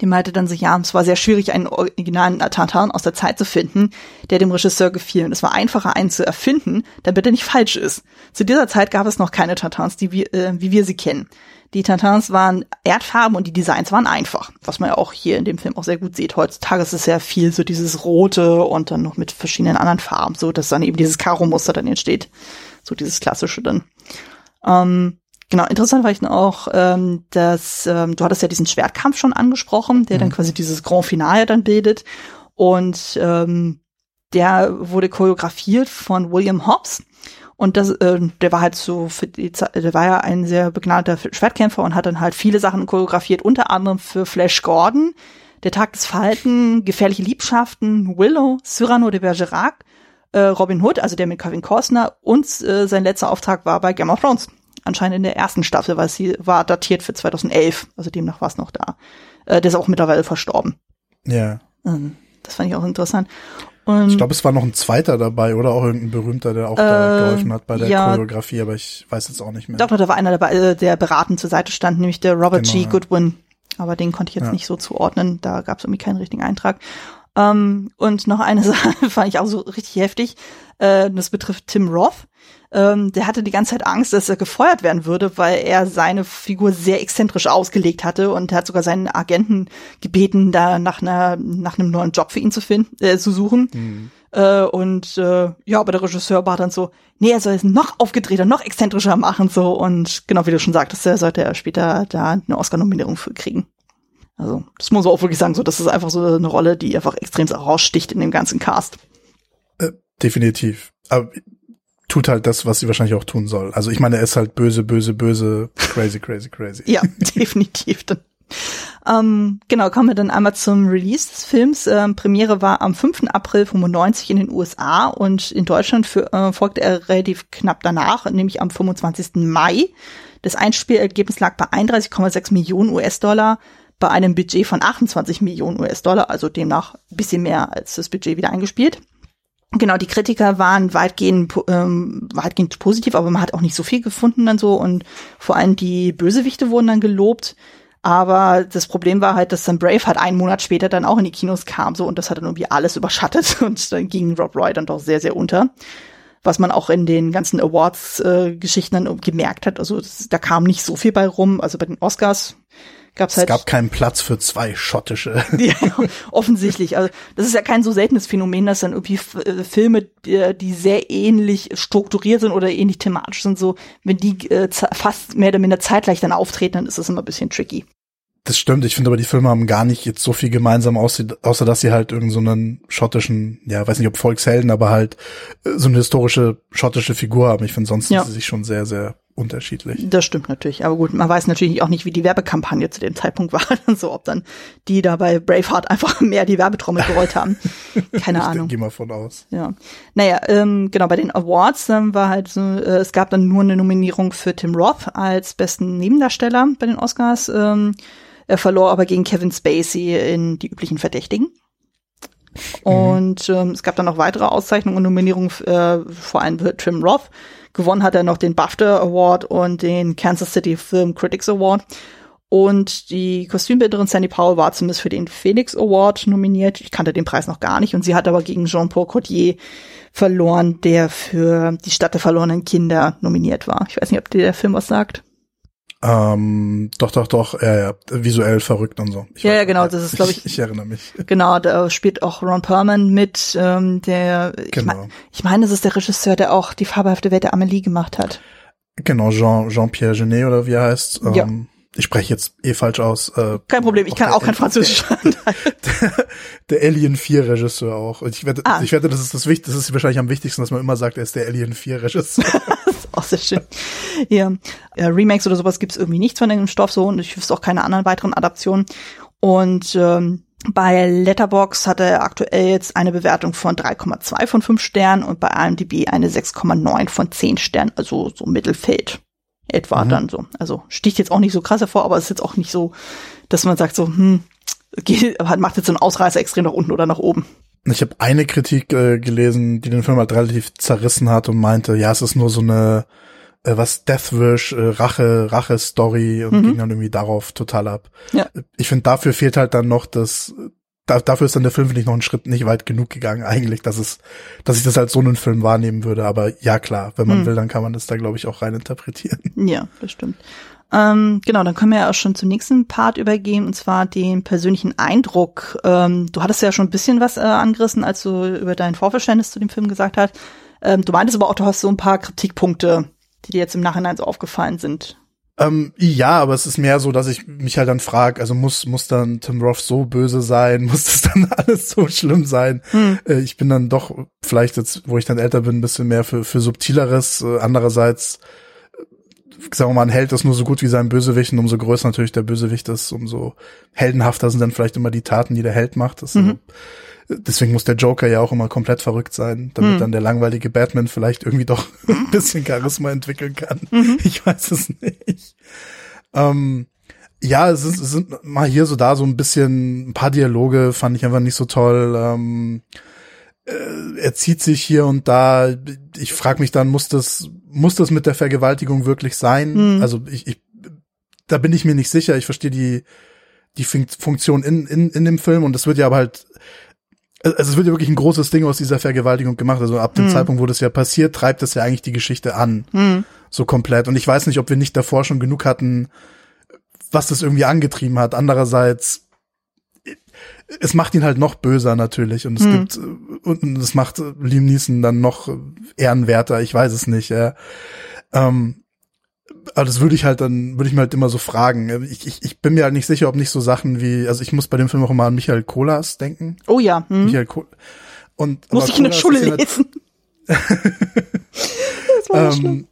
die meinte dann so, ja, es war sehr schwierig, einen originalen Tartan aus der Zeit zu finden, der dem Regisseur gefiel. Und es war einfacher, einen zu erfinden, damit er nicht falsch ist. Zu dieser Zeit gab es noch keine Tartans, die wir, äh, wie wir sie kennen. Die Tartans waren Erdfarben und die Designs waren einfach, was man ja auch hier in dem Film auch sehr gut sieht. Heutzutage ist es sehr viel so dieses Rote und dann noch mit verschiedenen anderen Farben, so dass dann eben dieses Karo-Muster dann entsteht. So dieses klassische dann. Ähm, Genau, interessant war ich auch, ähm, dass ähm, du hattest ja diesen Schwertkampf schon angesprochen, der mhm. dann quasi dieses Grand Finale dann bildet. Und ähm, der wurde choreografiert von William Hobbs. Und das, äh, der war halt so, für die Zeit, der war ja ein sehr begnadeter Schwertkämpfer und hat dann halt viele Sachen choreografiert, unter anderem für Flash Gordon, Der Tag des Falken, Gefährliche Liebschaften, Willow, Cyrano de Bergerac, äh, Robin Hood, also der mit Kevin Costner und äh, sein letzter Auftrag war bei Game of Thrones. Anscheinend in der ersten Staffel, weil sie war datiert für 2011, also demnach war es noch da. Äh, der ist auch mittlerweile verstorben. Ja. Ähm, das fand ich auch interessant. Und ich glaube, es war noch ein zweiter dabei oder auch irgendein berühmter, der auch äh, da geholfen hat bei der ja, Choreografie, aber ich weiß jetzt auch nicht mehr. Doch, da war einer dabei, äh, der beratend zur Seite stand, nämlich der Robert genau, G. Goodwin. Aber den konnte ich jetzt ja. nicht so zuordnen, da gab es irgendwie keinen richtigen Eintrag. Ähm, und noch eine Sache fand ich auch so richtig heftig. Äh, das betrifft Tim Roth. Ähm, der hatte die ganze Zeit Angst, dass er gefeuert werden würde, weil er seine Figur sehr exzentrisch ausgelegt hatte und er hat sogar seinen Agenten gebeten, da nach einer nach einem neuen Job für ihn zu finden, äh, zu suchen. Mhm. Äh, und äh, ja, aber der Regisseur war dann so, nee, er soll es noch aufgedrehter, noch exzentrischer machen so und genau wie du schon sagtest, er sollte er später da eine Oscar-Nominierung für kriegen. Also das muss man auch wirklich sagen, so das ist einfach so eine Rolle, die einfach extrem raussticht in dem ganzen Cast. Äh, definitiv. Aber tut halt das, was sie wahrscheinlich auch tun soll. Also ich meine, er ist halt böse, böse, böse, crazy, crazy, crazy. ja, definitiv. Ähm, genau, kommen wir dann einmal zum Release des Films. Ähm, Premiere war am 5. April 95 in den USA und in Deutschland für, äh, folgte er relativ knapp danach, nämlich am 25. Mai. Das Einspielergebnis lag bei 31,6 Millionen US-Dollar bei einem Budget von 28 Millionen US-Dollar, also demnach ein bisschen mehr als das Budget wieder eingespielt. Genau, die Kritiker waren weitgehend, ähm, weitgehend positiv, aber man hat auch nicht so viel gefunden dann so und vor allem die Bösewichte wurden dann gelobt. Aber das Problem war halt, dass dann Brave halt einen Monat später dann auch in die Kinos kam so und das hat dann irgendwie alles überschattet und dann ging Rob Roy dann doch sehr, sehr unter. Was man auch in den ganzen Awards-Geschichten äh, dann gemerkt hat. Also da kam nicht so viel bei rum. Also bei den Oscars gab's halt. Es gab keinen Platz für zwei schottische. ja, offensichtlich. Also das ist ja kein so seltenes Phänomen, dass dann irgendwie äh, Filme, die, sehr ähnlich strukturiert sind oder ähnlich thematisch sind, so wenn die äh, fast mehr oder minder zeitgleich dann auftreten, dann ist das immer ein bisschen tricky. Das stimmt, ich finde aber die Filme haben gar nicht jetzt so viel gemeinsam, außer, außer dass sie halt irgendeinen so schottischen, ja, weiß nicht ob Volkshelden, aber halt äh, so eine historische schottische Figur haben. Ich finde sonst ja. sind sie sich schon sehr, sehr unterschiedlich. Das stimmt natürlich. Aber gut, man weiß natürlich auch nicht, wie die Werbekampagne zu dem Zeitpunkt war. so, ob dann die da bei Braveheart einfach mehr die Werbetrommel gerollt haben. Keine ich Ahnung. Geh mal von aus. Ja. Naja, ähm, genau, bei den Awards ähm, war halt so, äh, es gab dann nur eine Nominierung für Tim Roth als besten Nebendarsteller bei den Oscars. Ähm, er verlor aber gegen Kevin Spacey in die üblichen Verdächtigen. Mhm. Und ähm, es gab dann noch weitere Auszeichnungen und Nominierungen, äh, vor allem für Tim Roth. Gewonnen hat er noch den BAFTA Award und den Kansas City Film Critics Award. Und die Kostümbildnerin Sandy Powell war zumindest für den Felix Award nominiert. Ich kannte den Preis noch gar nicht. Und sie hat aber gegen Jean-Paul Cotier verloren, der für die Stadt der verlorenen Kinder nominiert war. Ich weiß nicht, ob dir der Film was sagt. Ähm, doch, doch, doch, ja, ja, visuell verrückt und so. Ich ja, weiß, ja, genau, das ist, glaube ich, ich. Ich erinnere mich. Genau, da spielt auch Ron Perlman mit, ähm, der, genau. ich, mein, ich meine, das ist der Regisseur, der auch die fabelhafte Welt der Amelie gemacht hat. Genau, Jean, Jean-Pierre Genet oder wie er heißt. Ähm, ja. Ich spreche jetzt eh falsch aus. Äh, kein Problem, ich kann auch kein Französisch. der, der Alien 4 Regisseur auch. Und ich wette, ah. ich wette, das ist das Wichtigste, das ist wahrscheinlich am wichtigsten, dass man immer sagt, er ist der Alien 4 Regisseur. auch sehr schön. Ja. Remakes oder sowas gibt's irgendwie nichts von dem Stoff so und ich wüsste auch keine anderen weiteren Adaptionen. Und ähm, bei Letterbox hat er aktuell jetzt eine Bewertung von 3,2 von 5 Sternen und bei IMDb eine 6,9 von 10 Sternen, also so Mittelfeld etwa mhm. dann so. Also sticht jetzt auch nicht so krass hervor, aber es ist jetzt auch nicht so, dass man sagt so, hm, geht, macht jetzt so einen Ausreißer extrem nach unten oder nach oben. Ich habe eine Kritik äh, gelesen, die den Film halt relativ zerrissen hat und meinte, ja, es ist nur so eine äh, was Deathwish, äh, Rache, Rache-Story und mhm. ging dann irgendwie darauf total ab. Ja. Ich finde, dafür fehlt halt dann noch das da, dafür ist dann der Film, finde ich, noch einen Schritt nicht weit genug gegangen, eigentlich, dass es, dass ich das als so einen Film wahrnehmen würde. Aber ja, klar, wenn man hm. will, dann kann man das da, glaube ich, auch rein interpretieren. Ja, das stimmt. Ähm, genau, dann können wir ja auch schon zum nächsten Part übergehen, und zwar den persönlichen Eindruck. Ähm, du hattest ja schon ein bisschen was äh, angerissen, als du über dein Vorverständnis zu dem Film gesagt hast. Ähm, du meintest aber auch, du hast so ein paar Kritikpunkte, die dir jetzt im Nachhinein so aufgefallen sind. Ähm, ja, aber es ist mehr so, dass ich mich halt dann frage, also muss muss dann Tim Roth so böse sein, muss das dann alles so schlimm sein? Hm. Äh, ich bin dann doch vielleicht jetzt, wo ich dann älter bin, ein bisschen mehr für für subtileres. Äh, andererseits, sagen wir mal, ein Held ist nur so gut wie sein Bösewicht und umso größer natürlich der Bösewicht ist, umso heldenhafter sind dann vielleicht immer die Taten, die der Held macht. Mhm. Deswegen muss der Joker ja auch immer komplett verrückt sein, damit mhm. dann der langweilige Batman vielleicht irgendwie doch ein bisschen Charisma entwickeln kann. Mhm. Ich weiß es nicht. Ähm, ja, es, ist, es sind mal hier so da so ein bisschen ein paar Dialoge fand ich einfach nicht so toll. Ähm, äh, er zieht sich hier und da. Ich frage mich dann, muss das muss das mit der Vergewaltigung wirklich sein? Mhm. Also ich, ich da bin ich mir nicht sicher. Ich verstehe die die Funktion in, in, in dem Film und es wird ja aber halt also es wird ja wirklich ein großes Ding aus dieser Vergewaltigung gemacht. Also ab dem mhm. Zeitpunkt, wo das ja passiert, treibt das ja eigentlich die Geschichte an. Mhm. So komplett. Und ich weiß nicht, ob wir nicht davor schon genug hatten, was das irgendwie angetrieben hat. Andererseits, es macht ihn halt noch böser natürlich. Und es mhm. gibt, und es macht Liam Neeson dann noch ehrenwerter. Ich weiß es nicht, ja. Ähm, aber das würde ich halt dann, würde ich mir halt immer so fragen. Ich, ich, ich bin mir halt nicht sicher, ob nicht so Sachen wie, also ich muss bei dem Film auch immer an Michael Kolas denken. Oh ja. Hm. Michael Kohl. Und, muss ich in der Schule lesen. das war ähm,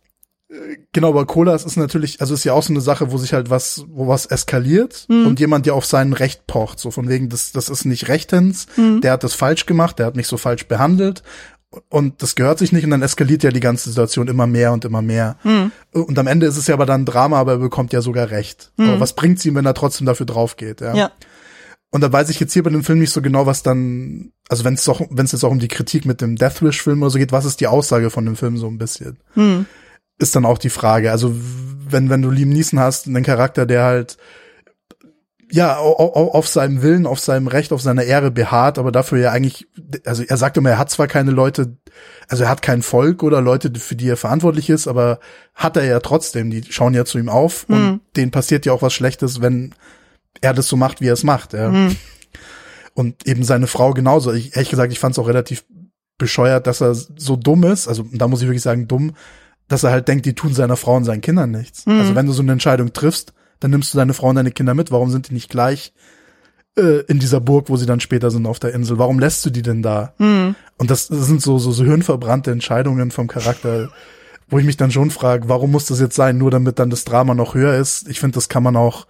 Genau, aber Kolas ist natürlich, also ist ja auch so eine Sache, wo sich halt was, wo was eskaliert mhm. und jemand, der auf sein Recht pocht, so von wegen, das, das ist nicht rechtens, mhm. der hat das falsch gemacht, der hat mich so falsch behandelt und das gehört sich nicht und dann eskaliert ja die ganze Situation immer mehr und immer mehr. Mhm. Und am Ende ist es ja aber dann Drama, aber er bekommt ja sogar recht. Mhm. Aber was bringt's ihm, wenn er trotzdem dafür drauf geht? Ja. ja. Und da weiß ich jetzt hier bei dem Film nicht so genau, was dann, also wenn es doch, wenn es jetzt auch um die Kritik mit dem Death Wish Film oder so geht, was ist die Aussage von dem Film so ein bisschen? Mhm. Ist dann auch die Frage. Also wenn wenn du Liam Neeson hast, einen Charakter, der halt ja, auf seinem Willen, auf seinem Recht, auf seiner Ehre beharrt, aber dafür ja eigentlich, also er sagt immer, er hat zwar keine Leute, also er hat kein Volk oder Leute, für die er verantwortlich ist, aber hat er ja trotzdem, die schauen ja zu ihm auf mhm. und denen passiert ja auch was Schlechtes, wenn er das so macht, wie er es macht, ja. Mhm. Und eben seine Frau genauso. Ich, ehrlich gesagt, ich fand es auch relativ bescheuert, dass er so dumm ist, also da muss ich wirklich sagen, dumm, dass er halt denkt, die tun seiner Frau und seinen Kindern nichts. Mhm. Also wenn du so eine Entscheidung triffst, dann nimmst du deine Frau und deine Kinder mit. Warum sind die nicht gleich äh, in dieser Burg, wo sie dann später sind auf der Insel? Warum lässt du die denn da? Mhm. Und das, das sind so, so, so hirnverbrannte Entscheidungen vom Charakter, wo ich mich dann schon frage, warum muss das jetzt sein, nur damit dann das Drama noch höher ist? Ich finde, das kann man auch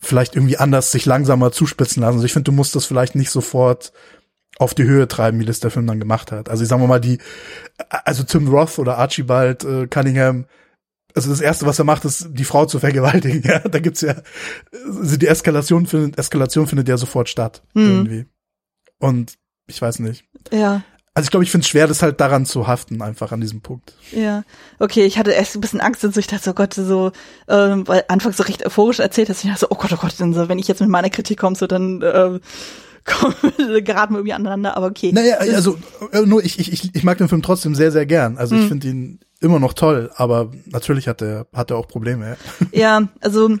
vielleicht irgendwie anders sich langsamer zuspitzen lassen. Also ich finde, du musst das vielleicht nicht sofort auf die Höhe treiben, wie das der Film dann gemacht hat. Also ich sag mal die, also Tim Roth oder Archibald äh, Cunningham, also das erste, was er macht, ist die Frau zu vergewaltigen. Ja, da gibt's ja also die Eskalation findet Eskalation findet ja sofort statt mhm. irgendwie. Und ich weiß nicht. Ja. Also ich glaube, ich finde es schwer, das halt daran zu haften, einfach an diesem Punkt. Ja, okay, ich hatte erst ein bisschen Angst und so, ich dachte, oh Gott, so, ähm, weil anfangs so recht euphorisch erzählt hast, ich dachte so, oh Gott, oh Gott, dann so, wenn ich jetzt mit meiner Kritik komme, so dann äh, geraten wir irgendwie aneinander, aber okay. Naja, also äh, nur ich, ich, ich mag den Film trotzdem sehr, sehr gern. Also ich mhm. finde ihn immer noch toll, aber natürlich hat er hat er auch Probleme. Ja, ja also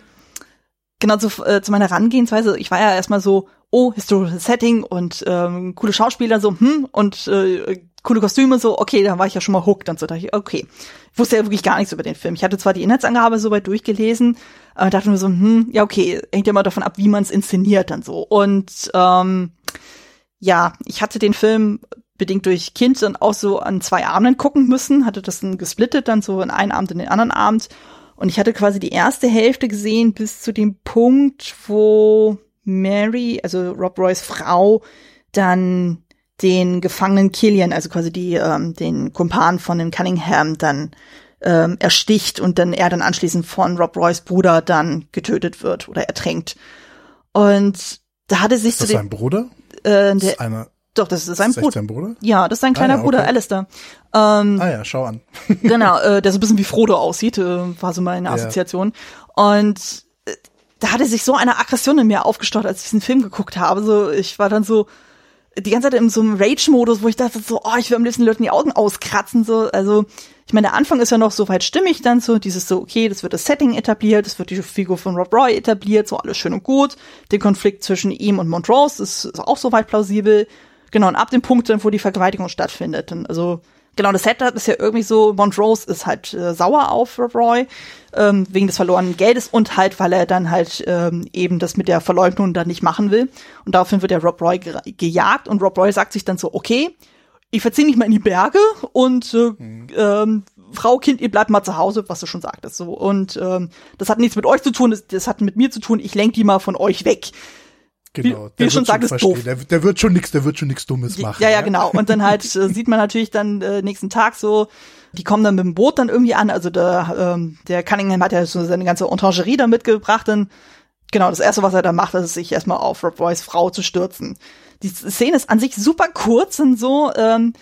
genau zu, äh, zu meiner Herangehensweise, ich war ja erstmal so, oh, historisches Setting und ähm, coole Schauspieler, so, hm, und äh, coole Kostüme, so, okay, da war ich ja schon mal hooked und so, dachte ich, okay. Ich wusste ja wirklich gar nichts über den Film. Ich hatte zwar die Inhaltsangabe soweit durchgelesen, aber dachte mir so, hm, ja, okay, hängt ja mal davon ab, wie man es inszeniert dann so. Und ähm, ja, ich hatte den Film bedingt durch Kind dann auch so an zwei Abenden gucken müssen, hatte das dann gesplittet, dann so in einen Abend in den anderen Abend. Und ich hatte quasi die erste Hälfte gesehen bis zu dem Punkt, wo Mary, also Rob Roys Frau, dann den Gefangenen Killian, also quasi die, ähm, den Kumpan von dem Cunningham dann ähm, ersticht und dann er dann anschließend von Rob Roys Bruder dann getötet wird oder ertränkt. Und da hatte sich ist das sein Bruder? Äh, der, eine doch, das ist sein ist Bruder. Bruder. Ja, das ist sein kleiner ah, ja, Bruder, okay. Alistair. Ähm, ah ja, schau an. genau, äh, der so ein bisschen wie Frodo aussieht, äh, war so meine Assoziation. Ja. Und äh, da hatte sich so eine Aggression in mir aufgestaut, als ich diesen Film geguckt habe. So, ich war dann so die ganze Zeit in so einem Rage-Modus, wo ich dachte so, oh, ich will am liebsten Leuten die Augen auskratzen. So, also ich meine, der Anfang ist ja noch so weit stimmig dann so, dieses so, okay, das wird das Setting etabliert, das wird die Figur von Rob Roy etabliert, so alles schön und gut. Der Konflikt zwischen ihm und Montrose ist, ist auch soweit plausibel. Genau, und ab dem Punkt, wo die Vergewaltigung stattfindet, dann, also Genau, das Setup ist ja irgendwie so, Montrose ist halt äh, sauer auf Rob Roy ähm, wegen des verlorenen Geldes und halt, weil er dann halt ähm, eben das mit der Verleugnung dann nicht machen will. Und daraufhin wird der Rob Roy ge gejagt und Rob Roy sagt sich dann so, okay, ich verziehe mich mal in die Berge und äh, mhm. ähm, Frau, Kind, ihr bleibt mal zu Hause, was du schon sagtest. So. Und ähm, das hat nichts mit euch zu tun, das, das hat mit mir zu tun, ich lenke die mal von euch weg. Genau, wie, wie schon sagt, ist doof. Der, der, wird schon nix, der wird schon nix Dummes machen. Ja, ja, ja, genau. Und dann halt äh, sieht man natürlich dann äh, nächsten Tag so, die kommen dann mit dem Boot dann irgendwie an. Also der, ähm, der Cunningham hat ja so seine ganze Entangerie da mitgebracht. Und genau, das erste, was er da macht, ist sich erstmal auf Rob Roys Frau zu stürzen. Die Szene ist an sich super kurz und so. Ähm,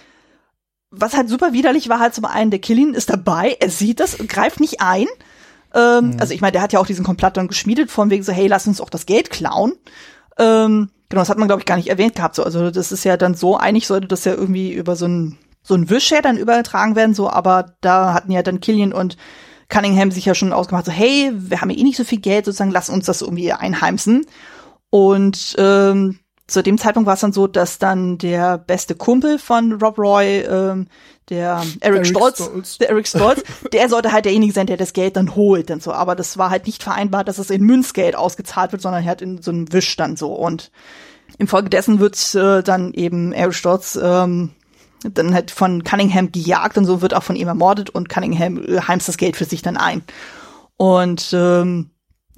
was halt super widerlich war, halt zum einen, der Killian ist dabei, er sieht das, greift nicht ein. Ähm, mhm. Also ich meine, der hat ja auch diesen Komplott dann geschmiedet, von wegen so, hey, lass uns auch das Geld klauen. Ähm, genau, das hat man, glaube ich, gar nicht erwähnt gehabt. So, also das ist ja dann so, eigentlich sollte das ja irgendwie über so ein so ein Wischshare dann übertragen werden, so, aber da hatten ja dann Killian und Cunningham sich ja schon ausgemacht, so, hey, wir haben ja eh nicht so viel Geld, sozusagen, lass uns das irgendwie einheimsen. Und ähm, zu dem Zeitpunkt war es dann so, dass dann der beste Kumpel von Rob Roy, ähm, der Eric, Eric Stolz, Stolz, der Eric Stolz, der sollte halt derjenige sein, der das Geld dann holt und so. Aber das war halt nicht vereinbart, dass es in Münzgeld ausgezahlt wird, sondern halt in so einem Wisch dann so. Und infolgedessen wird äh, dann eben Eric Stolz ähm, dann halt von Cunningham gejagt und so wird auch von ihm ermordet und Cunningham äh, heimst das Geld für sich dann ein. Und ähm,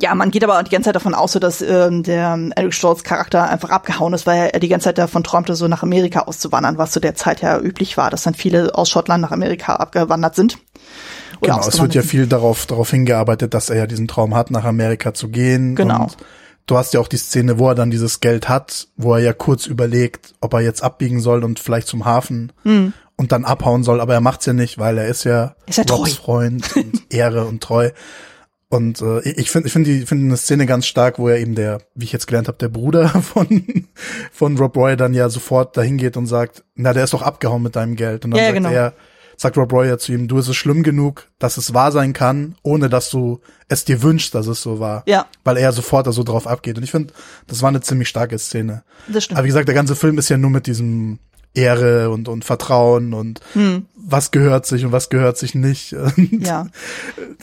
ja, man geht aber die ganze Zeit davon aus, so dass ähm, der Eric Stolz Charakter einfach abgehauen ist, weil er die ganze Zeit davon träumte, so nach Amerika auszuwandern, was zu der Zeit ja üblich war, dass dann viele aus Schottland nach Amerika abgewandert sind. Genau, es wird ja viel darauf, darauf hingearbeitet, dass er ja diesen Traum hat, nach Amerika zu gehen. Genau. Und du hast ja auch die Szene, wo er dann dieses Geld hat, wo er ja kurz überlegt, ob er jetzt abbiegen soll und vielleicht zum Hafen mhm. und dann abhauen soll, aber er macht's ja nicht, weil er ist ja, ist ja Robs Freund und Ehre und treu. Und äh, ich finde ich finde die finde eine Szene ganz stark, wo er eben der, wie ich jetzt gelernt habe, der Bruder von von Rob Roy dann ja sofort dahin geht und sagt, na, der ist doch abgehauen mit deinem Geld. Und dann ja, sagt genau. er, sagt Rob Roy ja zu ihm, du ist es schlimm genug, dass es wahr sein kann, ohne dass du es dir wünschst, dass es so war. Ja. Weil er sofort da so drauf abgeht. Und ich finde, das war eine ziemlich starke Szene. Das stimmt. Aber wie gesagt, der ganze Film ist ja nur mit diesem Ehre und, und Vertrauen und hm. was gehört sich und was gehört sich nicht. Und ja.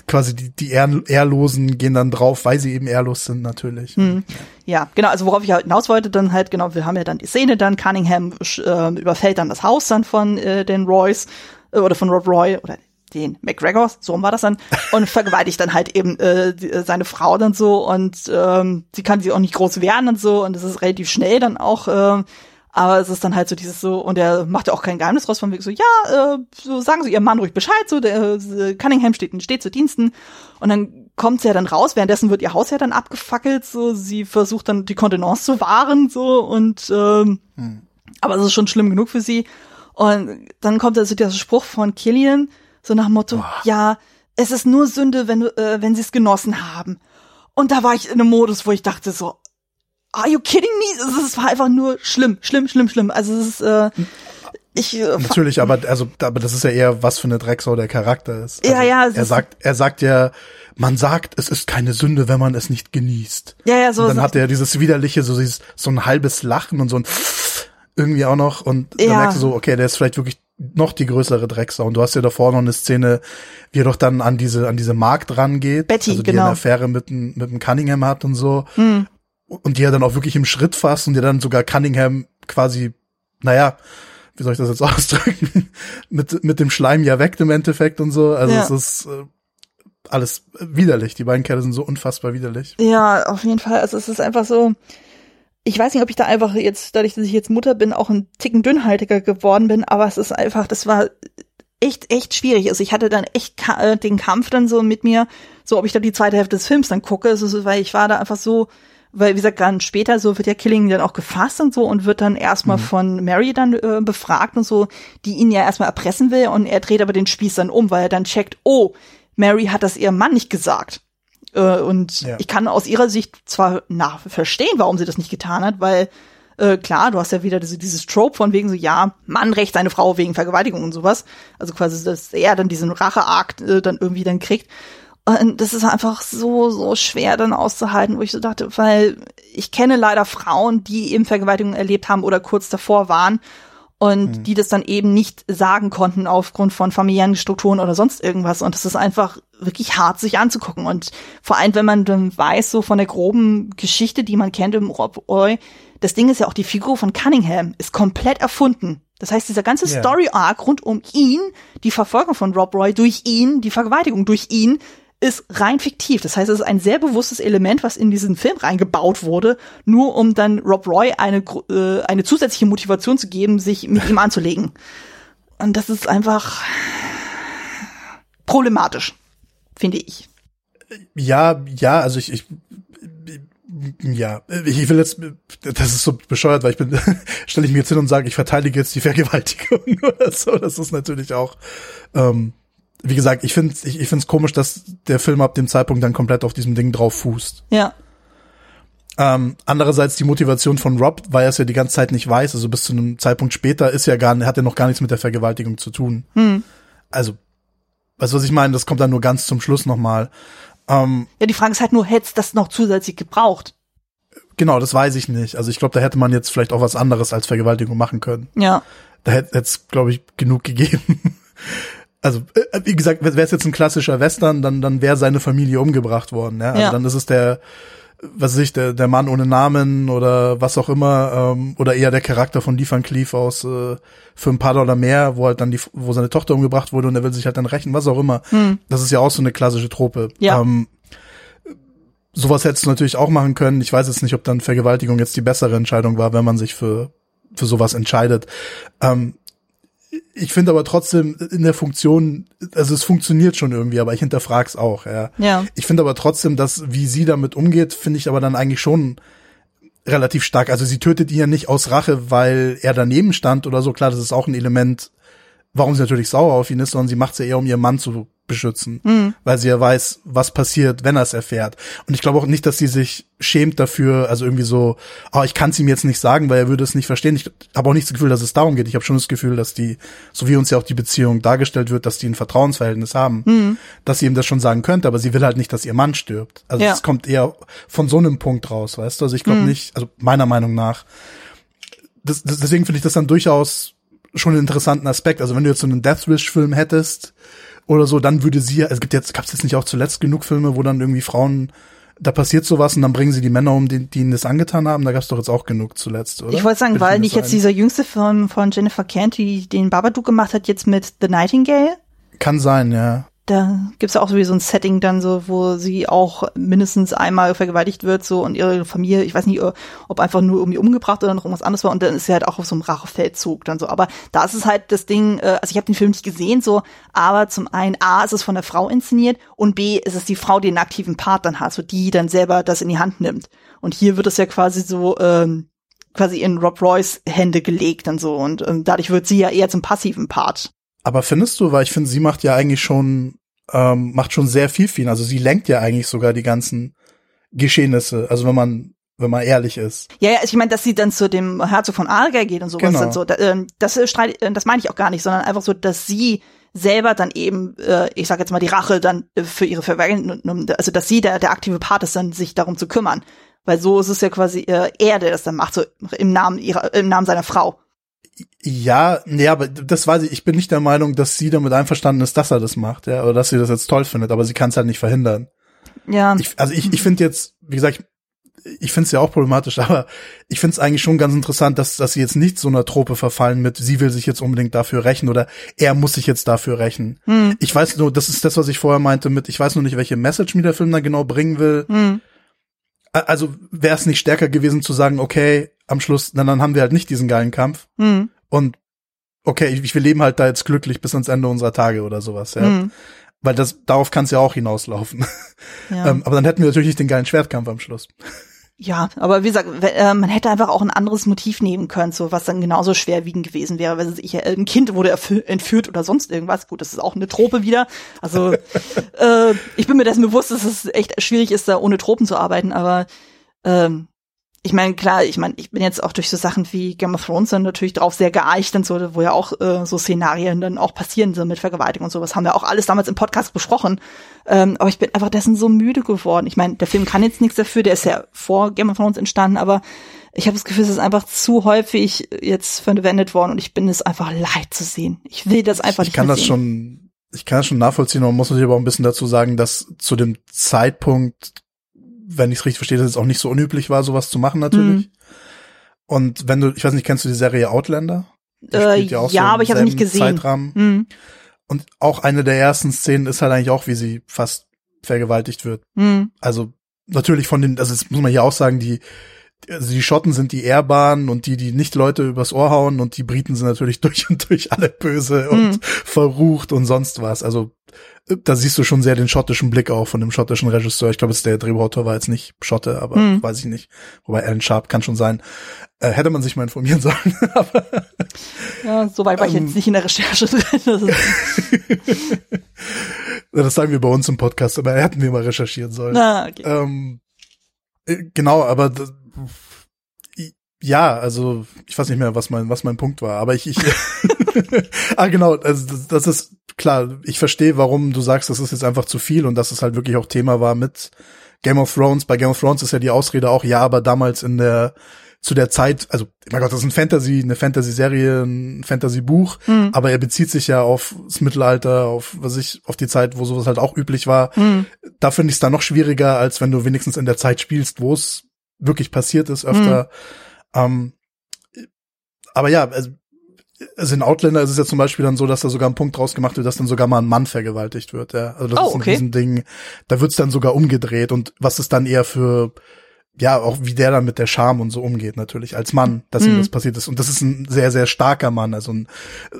Quasi die, die Ehr Ehrlosen gehen dann drauf, weil sie eben ehrlos sind natürlich. Hm. Ja, genau, also worauf ich halt hinaus wollte, dann halt, genau, wir haben ja dann die Szene dann, Cunningham äh, überfällt dann das Haus dann von äh, den Roys äh, oder von Rob Roy oder den McGregors, so war das dann, und vergewaltigt dann halt eben äh, die, äh, seine Frau dann so und ähm, sie kann sich auch nicht groß wehren und so und es ist relativ schnell dann auch äh, aber es ist dann halt so dieses so, und er macht ja auch kein Geheimnis raus von wegen so, ja, äh, so sagen Sie Ihrem Mann ruhig Bescheid, so, der äh, Cunningham steht, steht zu Diensten. Und dann kommt sie ja dann raus, währenddessen wird ihr Haus ja dann abgefackelt, so, sie versucht dann die Kontenance zu wahren, so, und ähm, hm. aber es ist schon schlimm genug für sie. Und dann kommt also dieser Spruch von Killian, so nach dem Motto, Boah. ja, es ist nur Sünde, wenn, äh, wenn sie es genossen haben. Und da war ich in einem Modus, wo ich dachte so, are you kidding me? Es war einfach nur schlimm, schlimm, schlimm, schlimm. Also es ist, äh, ich, äh, Natürlich, aber also, aber das ist ja eher, was für eine Drecksau der Charakter ist. Also ja, ja. Er sagt, er sagt ja, man sagt, es ist keine Sünde, wenn man es nicht genießt. Ja, ja, so. Und dann hat er dieses widerliche, so dieses, so ein halbes Lachen und so ein irgendwie auch noch und dann merkst du so, okay, der ist vielleicht wirklich noch die größere Drecksau. Und du hast ja davor noch eine Szene, wie er doch dann an diese, an diese Markt rangeht. Betty, also die genau. eine Affäre mit, mit dem Cunningham hat und so. Hm und die er dann auch wirklich im Schritt fasst und die dann sogar Cunningham quasi, naja, wie soll ich das jetzt ausdrücken, mit, mit dem Schleim ja weckt im Endeffekt und so. Also ja. es ist äh, alles widerlich. Die beiden Kerle sind so unfassbar widerlich. Ja, auf jeden Fall. Also es ist einfach so, ich weiß nicht, ob ich da einfach jetzt, dadurch, dass ich jetzt Mutter bin, auch ein Ticken dünnhaltiger geworden bin, aber es ist einfach, das war echt, echt schwierig. Also ich hatte dann echt äh, den Kampf dann so mit mir, so ob ich da die zweite Hälfte des Films dann gucke, also, weil ich war da einfach so, weil wie gesagt, dann später so wird ja Killing dann auch gefasst und so und wird dann erstmal mhm. von Mary dann äh, befragt und so, die ihn ja erstmal erpressen will und er dreht aber den Spieß dann um, weil er dann checkt, oh, Mary hat das ihrem Mann nicht gesagt. Äh, und ja. ich kann aus ihrer Sicht zwar nach verstehen, warum sie das nicht getan hat, weil äh, klar, du hast ja wieder diese, dieses Trope von wegen so, ja, Mann rächt seine Frau wegen Vergewaltigung und sowas. Also quasi, dass er dann diesen Racheakt äh, dann irgendwie dann kriegt. Und das ist einfach so, so schwer dann auszuhalten, wo ich so dachte, weil ich kenne leider Frauen, die eben Vergewaltigung erlebt haben oder kurz davor waren. und hm. die das dann eben nicht sagen konnten aufgrund von familiären Strukturen oder sonst irgendwas. Und es ist einfach wirklich hart, sich anzugucken. Und vor allem, wenn man dann weiß, so von der groben Geschichte, die man kennt im Rob Roy, das Ding ist ja auch, die Figur von Cunningham ist komplett erfunden. Das heißt, dieser ganze yeah. Story-Arc rund um ihn, die Verfolgung von Rob Roy durch ihn, die Vergewaltigung durch ihn, ist rein fiktiv. Das heißt, es ist ein sehr bewusstes Element, was in diesen Film reingebaut wurde, nur um dann Rob Roy eine, äh, eine zusätzliche Motivation zu geben, sich mit ihm anzulegen. Und das ist einfach problematisch, finde ich. Ja, ja, also ich, ich ja, ich will jetzt, das ist so bescheuert, weil ich bin, stelle ich mir jetzt hin und sage, ich verteidige jetzt die Vergewaltigung oder so. Das ist natürlich auch, ähm, wie gesagt, ich finde ich, ich finde es komisch, dass der Film ab dem Zeitpunkt dann komplett auf diesem Ding drauf fußt. Ja. Ähm, andererseits die Motivation von Rob, weil er es ja die ganze Zeit nicht weiß, also bis zu einem Zeitpunkt später ist ja gar, hat er noch gar nichts mit der Vergewaltigung zu tun. Hm. Also, weißt du, was ich meine? Das kommt dann nur ganz zum Schluss nochmal. Ähm, ja, die Frage ist halt nur, hättest das noch zusätzlich gebraucht? Genau, das weiß ich nicht. Also ich glaube, da hätte man jetzt vielleicht auch was anderes als Vergewaltigung machen können. Ja. Da hätte es, glaube ich, genug gegeben. Also äh, wie gesagt, wäre es jetzt ein klassischer Western, dann dann wäre seine Familie umgebracht worden. Ja? Also ja. dann ist es der, was weiß ich, der der Mann ohne Namen oder was auch immer ähm, oder eher der Charakter von Lee Van Cleef aus äh, für ein paar Dollar mehr, wo halt dann die, wo seine Tochter umgebracht wurde und er will sich halt dann rächen, was auch immer. Hm. Das ist ja auch so eine klassische Trope. Ja. Ähm, sowas hättest du natürlich auch machen können. Ich weiß jetzt nicht, ob dann Vergewaltigung jetzt die bessere Entscheidung war, wenn man sich für für sowas entscheidet. Ähm, ich finde aber trotzdem in der Funktion, also es funktioniert schon irgendwie, aber ich hinterfrage es auch, ja. ja. Ich finde aber trotzdem, dass wie sie damit umgeht, finde ich aber dann eigentlich schon relativ stark. Also sie tötet ihn ja nicht aus Rache, weil er daneben stand oder so. Klar, das ist auch ein Element, warum sie natürlich sauer auf ihn ist, sondern sie macht es ja eher, um ihren Mann zu beschützen, mhm. weil sie ja weiß, was passiert, wenn er es erfährt. Und ich glaube auch nicht, dass sie sich schämt dafür, also irgendwie so, oh, ich kann es ihm jetzt nicht sagen, weil er würde es nicht verstehen. Ich habe auch nicht das Gefühl, dass es darum geht. Ich habe schon das Gefühl, dass die, so wie uns ja auch die Beziehung dargestellt wird, dass die ein Vertrauensverhältnis haben, mhm. dass sie ihm das schon sagen könnte, aber sie will halt nicht, dass ihr Mann stirbt. Also es ja. kommt eher von so einem Punkt raus, weißt du? Also ich glaube mhm. nicht, also meiner Meinung nach. Das, das, deswegen finde ich das dann durchaus schon einen interessanten Aspekt. Also wenn du jetzt so einen Death Wish Film hättest, oder so, dann würde sie, es gibt jetzt, gab es jetzt nicht auch zuletzt genug Filme, wo dann irgendwie Frauen, da passiert sowas und dann bringen sie die Männer um, die, die ihnen das angetan haben. Da gab es doch jetzt auch genug zuletzt, oder? Ich wollte sagen, weil nicht jetzt dieser jüngste Film von Jennifer Kent, die den Babadook gemacht hat, jetzt mit The Nightingale? Kann sein, ja da gibt's ja auch so ein Setting dann so, wo sie auch mindestens einmal vergewaltigt wird so und ihre Familie, ich weiß nicht, ob einfach nur irgendwie umgebracht oder noch irgendwas anderes war und dann ist sie halt auch auf so einem Rachefeldzug dann so. Aber da ist es halt das Ding, äh, also ich habe den Film nicht gesehen so, aber zum einen A ist es von der Frau inszeniert und B ist es die Frau, die einen aktiven Part dann hat, so die dann selber das in die Hand nimmt. Und hier wird es ja quasi so ähm, quasi in Rob Roys Hände gelegt dann so und ähm, dadurch wird sie ja eher zum passiven Part. Aber findest du, weil ich finde, sie macht ja eigentlich schon ähm, macht schon sehr viel für ihn. Also sie lenkt ja eigentlich sogar die ganzen Geschehnisse. Also wenn man wenn man ehrlich ist. Ja, ja, ich meine, dass sie dann zu dem Herzog von Arger geht und sowas genau. dann so. Ähm, das, das, äh, das meine ich auch gar nicht, sondern einfach so, dass sie selber dann eben, äh, ich sag jetzt mal, die Rache dann äh, für ihre Verweigerung, also dass sie der, der aktive Part ist, dann sich darum zu kümmern. Weil so ist es ja quasi äh, er, der das dann macht, so im Namen ihrer, im Namen seiner Frau. Ja, nee, aber das weiß ich. Ich bin nicht der Meinung, dass sie damit einverstanden ist, dass er das macht, ja, oder dass sie das jetzt toll findet, aber sie kann es halt nicht verhindern. Ja. Ich, also ich, ich finde jetzt, wie gesagt, ich finde es ja auch problematisch, aber ich finde es eigentlich schon ganz interessant, dass, dass sie jetzt nicht so einer Trope verfallen mit, sie will sich jetzt unbedingt dafür rächen oder er muss sich jetzt dafür rächen. Hm. Ich weiß nur, das ist das, was ich vorher meinte mit, ich weiß nur nicht, welche Message mir der Film da genau bringen will. Hm. Also wäre es nicht stärker gewesen zu sagen, okay, am Schluss, dann, dann haben wir halt nicht diesen geilen Kampf. Hm. Und okay, ich, wir leben halt da jetzt glücklich bis ans Ende unserer Tage oder sowas, ja. Mhm. Weil das, darauf kann es ja auch hinauslaufen. Ja. ähm, aber dann hätten wir natürlich nicht den geilen Schwertkampf am Schluss. Ja, aber wie gesagt, äh, man hätte einfach auch ein anderes Motiv nehmen können, so was dann genauso schwerwiegend gewesen wäre, wenn sich ein Kind wurde entführt oder sonst irgendwas. Gut, das ist auch eine Trope wieder. Also äh, ich bin mir dessen bewusst, dass es echt schwierig ist, da ohne Tropen zu arbeiten, aber ähm, ich meine, klar, ich meine, ich bin jetzt auch durch so Sachen wie Game of Thrones dann natürlich drauf sehr geeicht und so, wo ja auch äh, so Szenarien dann auch passieren so mit Vergewaltigung und sowas. Haben wir auch alles damals im Podcast besprochen. Ähm, aber ich bin einfach dessen so müde geworden. Ich meine, der Film kann jetzt nichts dafür, der ist ja vor Game of Thrones entstanden, aber ich habe das Gefühl, es ist einfach zu häufig jetzt verwendet worden und ich bin es einfach leid zu sehen. Ich will das einfach ich nicht kann mehr das sehen. schon, ich kann das schon nachvollziehen, man muss natürlich aber auch ein bisschen dazu sagen, dass zu dem Zeitpunkt, wenn ich es richtig verstehe, dass es auch nicht so unüblich war, sowas zu machen natürlich. Mhm. Und wenn du, ich weiß nicht, kennst du die Serie Outlander? Äh, ja, auch so aber ich habe sie nicht gesehen. Zeitrahmen. Hm, Und auch eine der ersten Szenen ist halt eigentlich auch, wie sie fast vergewaltigt wird. hm, Also natürlich von den, also das muss man hier auch sagen, die, also die Schotten sind die Ehrbaren und die, die nicht Leute übers Ohr hauen und die Briten sind natürlich durch und durch alle böse und Mhm. verrucht und sonst was. Also äh, da siehst du schon sehr den schottischen Blick auch von dem schottischen Regisseur. Ich glaube, es der Drehbuchautor war jetzt nicht Schotte, aber Mhm. weiß ich nicht. Wobei Alan Sharp kann schon sein. Äh, hätte man sich mal informieren sollen. aber ja, so weit war ich Ähm. jetzt nicht in der Recherche drin. Das sagen wir bei uns im Podcast, aber hätten wir mal recherchieren sollen. na, okay. Ähm, äh, genau, aber ja, also ich weiß nicht mehr, was mein was mein Punkt war, aber ich, ich ah genau, also das, das ist klar. Ich verstehe, warum du sagst, das ist jetzt einfach zu viel und dass es halt wirklich auch Thema war mit Game of Thrones. Bei Game of Thrones ist ja die Ausrede auch ja, aber damals in der zu der Zeit, also mein Gott, das ist ein Fantasy, eine Fantasy-Serie, ein Fantasy-Buch, Hm, aber er bezieht sich ja auf das Mittelalter, auf was ich, auf die Zeit, wo sowas halt auch üblich war hm, da finde ich es dann noch schwieriger, als wenn du wenigstens in der Zeit spielst, wo es wirklich passiert ist öfter. Ähm, aber ja, also, also in Outlander ist es ja zum Beispiel dann so, dass da sogar ein Punkt draus gemacht wird, dass dann sogar mal ein Mann vergewaltigt wird. Ja. Also das Oh, ist ein okay. Riesending. Da wird's dann sogar umgedreht und was ist dann eher für ja, auch wie der dann mit der Scham und so umgeht natürlich als Mann, dass ihm Mhm. das passiert ist. Und das ist ein sehr, sehr starker Mann, also ein,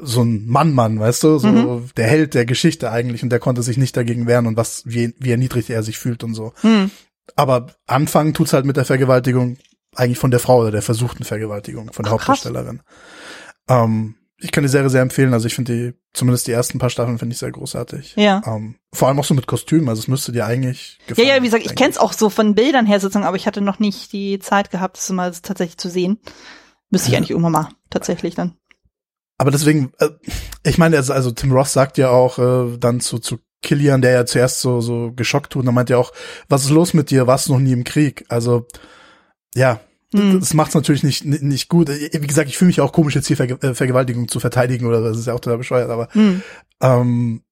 so ein Mann-Mann, weißt du, so Mhm. der Held der Geschichte eigentlich und der konnte sich nicht dagegen wehren und was, wie, wie erniedrigt er sich fühlt und so. hm. Aber anfangen tut's halt mit der Vergewaltigung eigentlich von der Frau oder der versuchten Vergewaltigung von der Ach. Hauptdarstellerin. Ähm, ich kann die Serie sehr empfehlen. Also ich finde die, zumindest die ersten paar Staffeln finde ich sehr großartig. Ja. Ähm, vor allem auch so mit Kostümen. Also es müsste dir eigentlich Ja, gefallen. ja, wie gesagt, ich kenn's auch so von Bildern her sozusagen, aber ich hatte noch nicht die Zeit gehabt, das mal tatsächlich zu sehen. Müsste ich Ja. eigentlich irgendwann mal tatsächlich dann. Aber deswegen, äh, ich meine, also, also Tim Roth sagt ja auch äh, dann zu, zu Killian, der ja zuerst so, so geschockt tut, er meint ja auch, was ist los mit dir? Warst du noch nie im Krieg? Also, ja, Hm. das macht's natürlich nicht, nicht gut. Wie gesagt, ich fühle mich auch komisch, jetzt hier Verge äh, Vergewaltigung zu verteidigen oder das ist ja auch total bescheuert, aber Hm. ähm,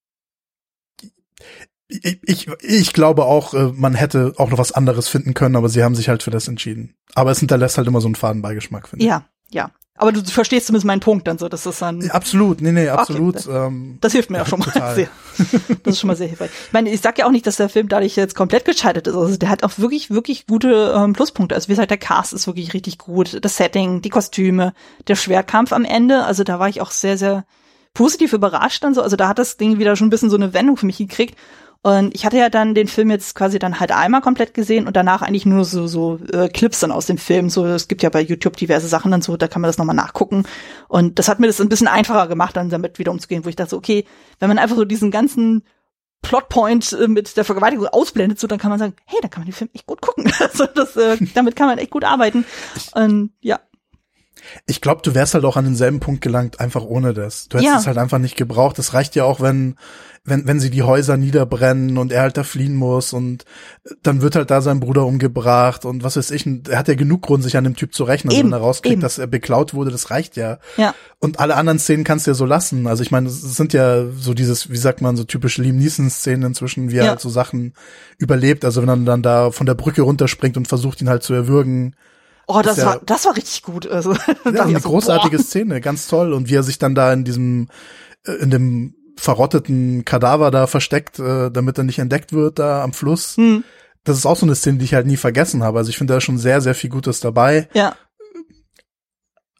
ich, ich, ich glaube auch, äh, man hätte auch noch was anderes finden können, aber sie haben sich halt für das entschieden. Aber es hinterlässt halt immer so einen Fadenbeigeschmack, finde ich. Ja, ja. Aber du verstehst zumindest meinen Punkt dann so, dass das dann. Ja, Absolut, nee, nee, absolut. Okay. ähm, Das hilft mir auch schon mal Total. sehr. Das ist schon mal sehr hilfreich. Ich meine, ich sag ja auch nicht, dass der Film dadurch jetzt komplett gescheitert ist. Also der hat auch wirklich, wirklich gute ähm, Pluspunkte. Also wie gesagt, der Cast ist wirklich richtig gut. Das Setting, die Kostüme, der Schwertkampf am Ende. Also da war ich auch sehr, sehr positiv überrascht dann so. Also da hat das Ding wieder schon ein bisschen so eine Wendung für mich gekriegt. Und ich hatte ja dann den Film jetzt quasi dann halt einmal komplett gesehen und danach eigentlich nur so so äh, Clips dann aus dem Film. So es gibt ja bei YouTube diverse Sachen dann so, da kann man das nochmal nachgucken. Und das hat mir das ein bisschen einfacher gemacht, dann damit wieder umzugehen, wo ich dachte, so, okay, wenn man einfach so diesen ganzen Plotpoint äh, mit der Vergewaltigung ausblendet, so dann kann man sagen, hey, da kann man den Film echt gut gucken. Also das, äh, damit kann man echt gut arbeiten. Und ja, Ich glaube, du wärst halt auch an denselben Punkt gelangt, einfach ohne das. Du hättest Ja. es halt einfach nicht gebraucht. Das reicht ja auch, wenn, wenn, wenn sie die Häuser niederbrennen und er halt da fliehen muss und dann wird halt da sein Bruder umgebracht und was weiß ich. Und er hat ja genug Grund, sich an dem Typ zu rechnen, also Eben, wenn er rauskriegt, eben. dass er beklaut wurde, das reicht ja. ja, Und alle anderen Szenen kannst du ja so lassen. Also ich meine, es sind ja so dieses, wie sagt man, so typische Liam Neeson-Szenen inzwischen, wie er Ja. halt so Sachen überlebt. Also wenn er dann da von der Brücke runterspringt und versucht, ihn halt zu erwürgen. Oh, das ja- war, das war richtig gut. Also Ja, eine so, großartige boah. Szene, ganz toll. Und wie er sich dann da in diesem, äh, in dem verrotteten Kadaver da versteckt, äh, damit er nicht entdeckt wird, da am Fluss. Hm, Das ist auch so eine Szene, die ich halt nie vergessen habe. Also ich finde da schon sehr, sehr viel Gutes dabei. ja,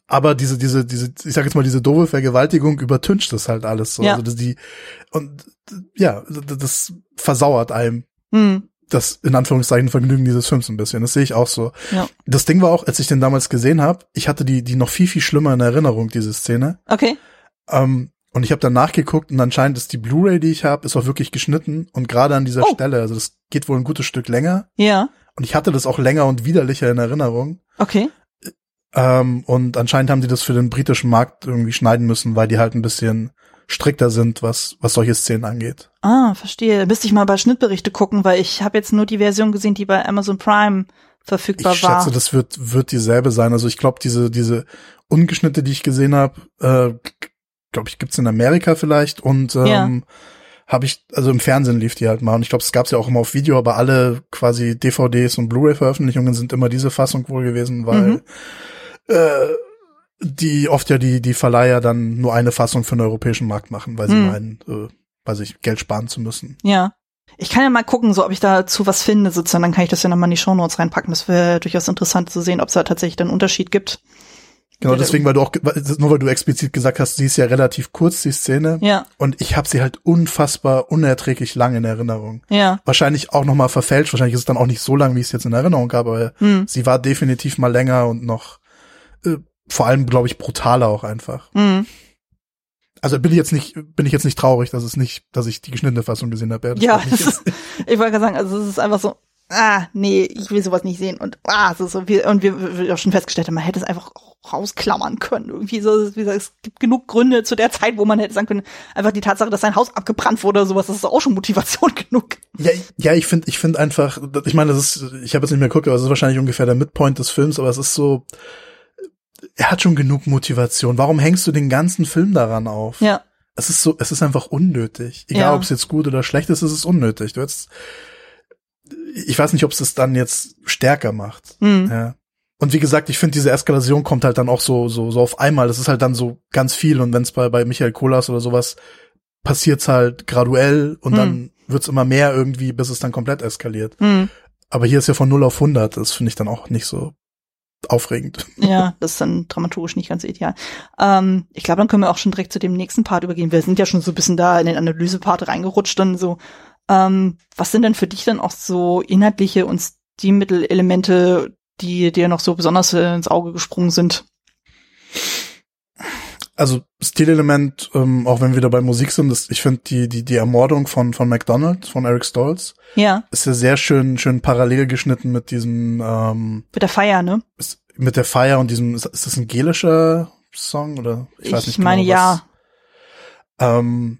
Aber diese, diese, diese, ich sag jetzt mal, diese doofe Vergewaltigung übertüncht das halt alles so. Ja. Also das, die, und ja, das, das versauert einem hm, das in Anführungszeichen Vergnügen dieses Films ein bisschen. Das sehe ich auch so. Ja. Das Ding war auch, als ich den damals gesehen habe, ich hatte die, die noch viel, viel schlimmer in Erinnerung, diese Szene. okay. Ähm, und ich habe dann nachgeguckt und anscheinend ist die Blu-ray, die ich habe, ist auch wirklich geschnitten und gerade an dieser Oh. Stelle, also das geht wohl ein gutes Stück länger Ja, und ich hatte das auch länger und widerlicher in Erinnerung. Okay. Ähm, und anscheinend haben die das für den britischen Markt irgendwie schneiden müssen, weil die halt ein bisschen strikter sind, was, was solche Szenen angeht. Ah, verstehe. Müsste ich mal bei Schnittberichte gucken, weil ich habe jetzt nur die Version gesehen, die bei Amazon Prime verfügbar ich war. schätze, das wird, wird dieselbe sein. Also ich glaube, diese, diese Ungeschnitte, die ich gesehen habe, äh, glaube ich, gibt's in Amerika vielleicht und ähm, ja. habe ich, also im Fernsehen lief die halt mal und ich glaube, es gab's ja auch immer auf Video, aber alle quasi DVDs und Blu-ray-Veröffentlichungen sind immer diese Fassung wohl gewesen, weil mhm. äh, die oft ja die, die Verleiher dann nur eine Fassung für den europäischen Markt machen, weil sie hm. meinen, äh, weil sich Geld sparen zu müssen. Ja. Ich kann ja mal gucken, so ob ich dazu was finde, sozusagen, dann kann ich das ja nochmal in die Shownotes reinpacken. Das wäre durchaus interessant zu sehen, ob es da tatsächlich dann einen Unterschied gibt. Genau, deswegen, weil du auch, nur weil du explizit gesagt hast, sie ist ja relativ kurz, die Szene. Ja. Und ich habe sie halt unfassbar unerträglich lang in Erinnerung. Ja. Wahrscheinlich auch nochmal verfälscht, wahrscheinlich ist es dann auch nicht so lang, wie ich es jetzt in Erinnerung habe, aber hm. sie war definitiv mal länger und noch äh, vor allem, glaube ich, brutaler auch einfach. Mhm. Also bin ich jetzt nicht, bin ich jetzt nicht traurig, dass es nicht, dass ich die geschnittene Fassung gesehen habe. Ja, ja ist, ich wollte gerade sagen, also es ist einfach so, ah, nee, ich will sowas nicht sehen und ah, es ist so wie, und wir, wir auch schon festgestellt haben, man hätte es einfach rausklammern können. Irgendwie so, wie gesagt, es gibt genug Gründe zu der Zeit, wo man hätte sagen können, einfach die Tatsache, dass sein Haus abgebrannt wurde oder sowas, das ist auch schon Motivation genug. Ja, ja, ich finde, ich finde einfach, ich meine, das ist, ich habe jetzt nicht mehr geguckt, aber es ist wahrscheinlich ungefähr der Midpoint des Films, aber es ist so, er hat schon genug Motivation. Warum hängst du den ganzen Film daran auf? Ja. Es ist so, es ist einfach unnötig. Egal, ja. ob es jetzt gut oder schlecht ist, es ist unnötig. Du hättest, ich weiß nicht, ob es das dann jetzt stärker macht. Mhm. Ja. Und wie gesagt, ich finde, diese Eskalation kommt halt dann auch so, so, so auf einmal. Das ist halt dann so ganz viel. Und wenn es bei, bei Michael Kolas oder sowas passiert's halt graduell und mhm. dann wird's immer mehr irgendwie, bis es dann komplett eskaliert. Mhm. Aber hier ist ja von 0 auf 100. Das finde ich dann auch nicht so aufregend. Ja, das ist dann dramaturgisch nicht ganz ideal. Ähm, ich glaube, dann können wir auch schon direkt zu dem nächsten Part übergehen. Wir sind ja schon so ein bisschen da in den Analysepart reingerutscht dann so. Ähm, was sind denn für dich dann auch so inhaltliche und Stilmittelelemente, die dir noch so besonders ins Auge gesprungen sind? Also Stilelement, ähm, auch wenn wir da bei Musik sind, das, ich finde die, die, die Ermordung von, von McDonald, von Eric Stolz, ja. ist ja sehr schön, schön parallel geschnitten mit diesem ähm, Mit der Feier, ne? Ist, mit der Feier und diesem, ist, ist das ein gelischer Song oder ich weiß nicht ich meine, genau, ja. Ähm,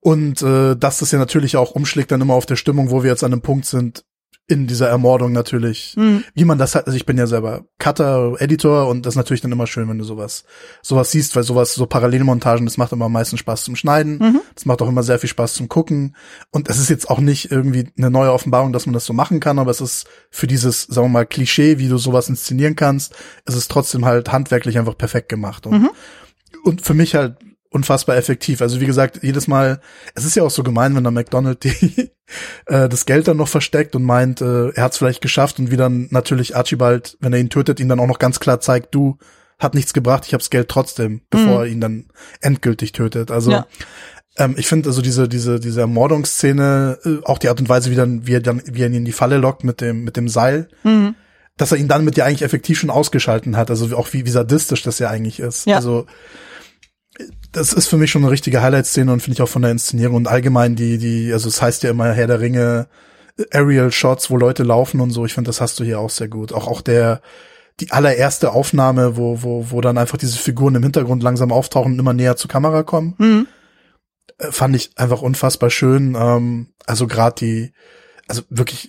und äh, dass das ja natürlich auch umschlägt dann immer auf der Stimmung, wo wir jetzt an einem Punkt sind, in dieser Ermordung natürlich, mhm. wie man das hat, also ich bin ja selber Cutter, Editor und das ist natürlich dann immer schön, wenn du sowas, sowas siehst, weil sowas, so Parallelmontagen, das macht immer am meisten Spaß zum Schneiden, mhm. das macht auch immer sehr viel Spaß zum Gucken und es ist jetzt auch nicht irgendwie eine neue Offenbarung, dass man das so machen kann, aber es ist für dieses, sagen wir mal, Klischee, wie du sowas inszenieren kannst, es ist trotzdem halt handwerklich einfach perfekt gemacht und, mhm. und für mich halt unfassbar effektiv. Also wie gesagt, jedes Mal, es ist ja auch so gemein, wenn der McDonald die, äh, das Geld dann noch versteckt und meint, äh, er hat es vielleicht geschafft und wie dann natürlich Archibald, wenn er ihn tötet, ihn dann auch noch ganz klar zeigt, du hat nichts gebracht, ich hab's Geld trotzdem, bevor mhm. er ihn dann endgültig tötet. Also ja. ähm, ich finde also diese diese diese Ermordungsszene, äh, auch die Art und Weise, wie dann wie er dann wie er ihn in die Falle lockt mit dem mit dem Seil. Mhm. Dass er ihn dann mit ja eigentlich effektiv schon ausgeschalten hat, also auch wie, wie sadistisch das ja eigentlich ist. Ja. Also das ist für mich schon eine richtige Highlight-Szene und finde ich auch von der Inszenierung und allgemein die, die, also es heißt ja immer Herr der Ringe, Aerial Shots, wo Leute laufen und so. Ich finde, das hast du hier auch sehr gut. Auch, auch der, die allererste Aufnahme, wo, wo, wo dann einfach diese Figuren im Hintergrund langsam auftauchen und immer näher zur Kamera kommen. Mhm. Fand ich einfach unfassbar schön. Ähm, also gerade die, also wirklich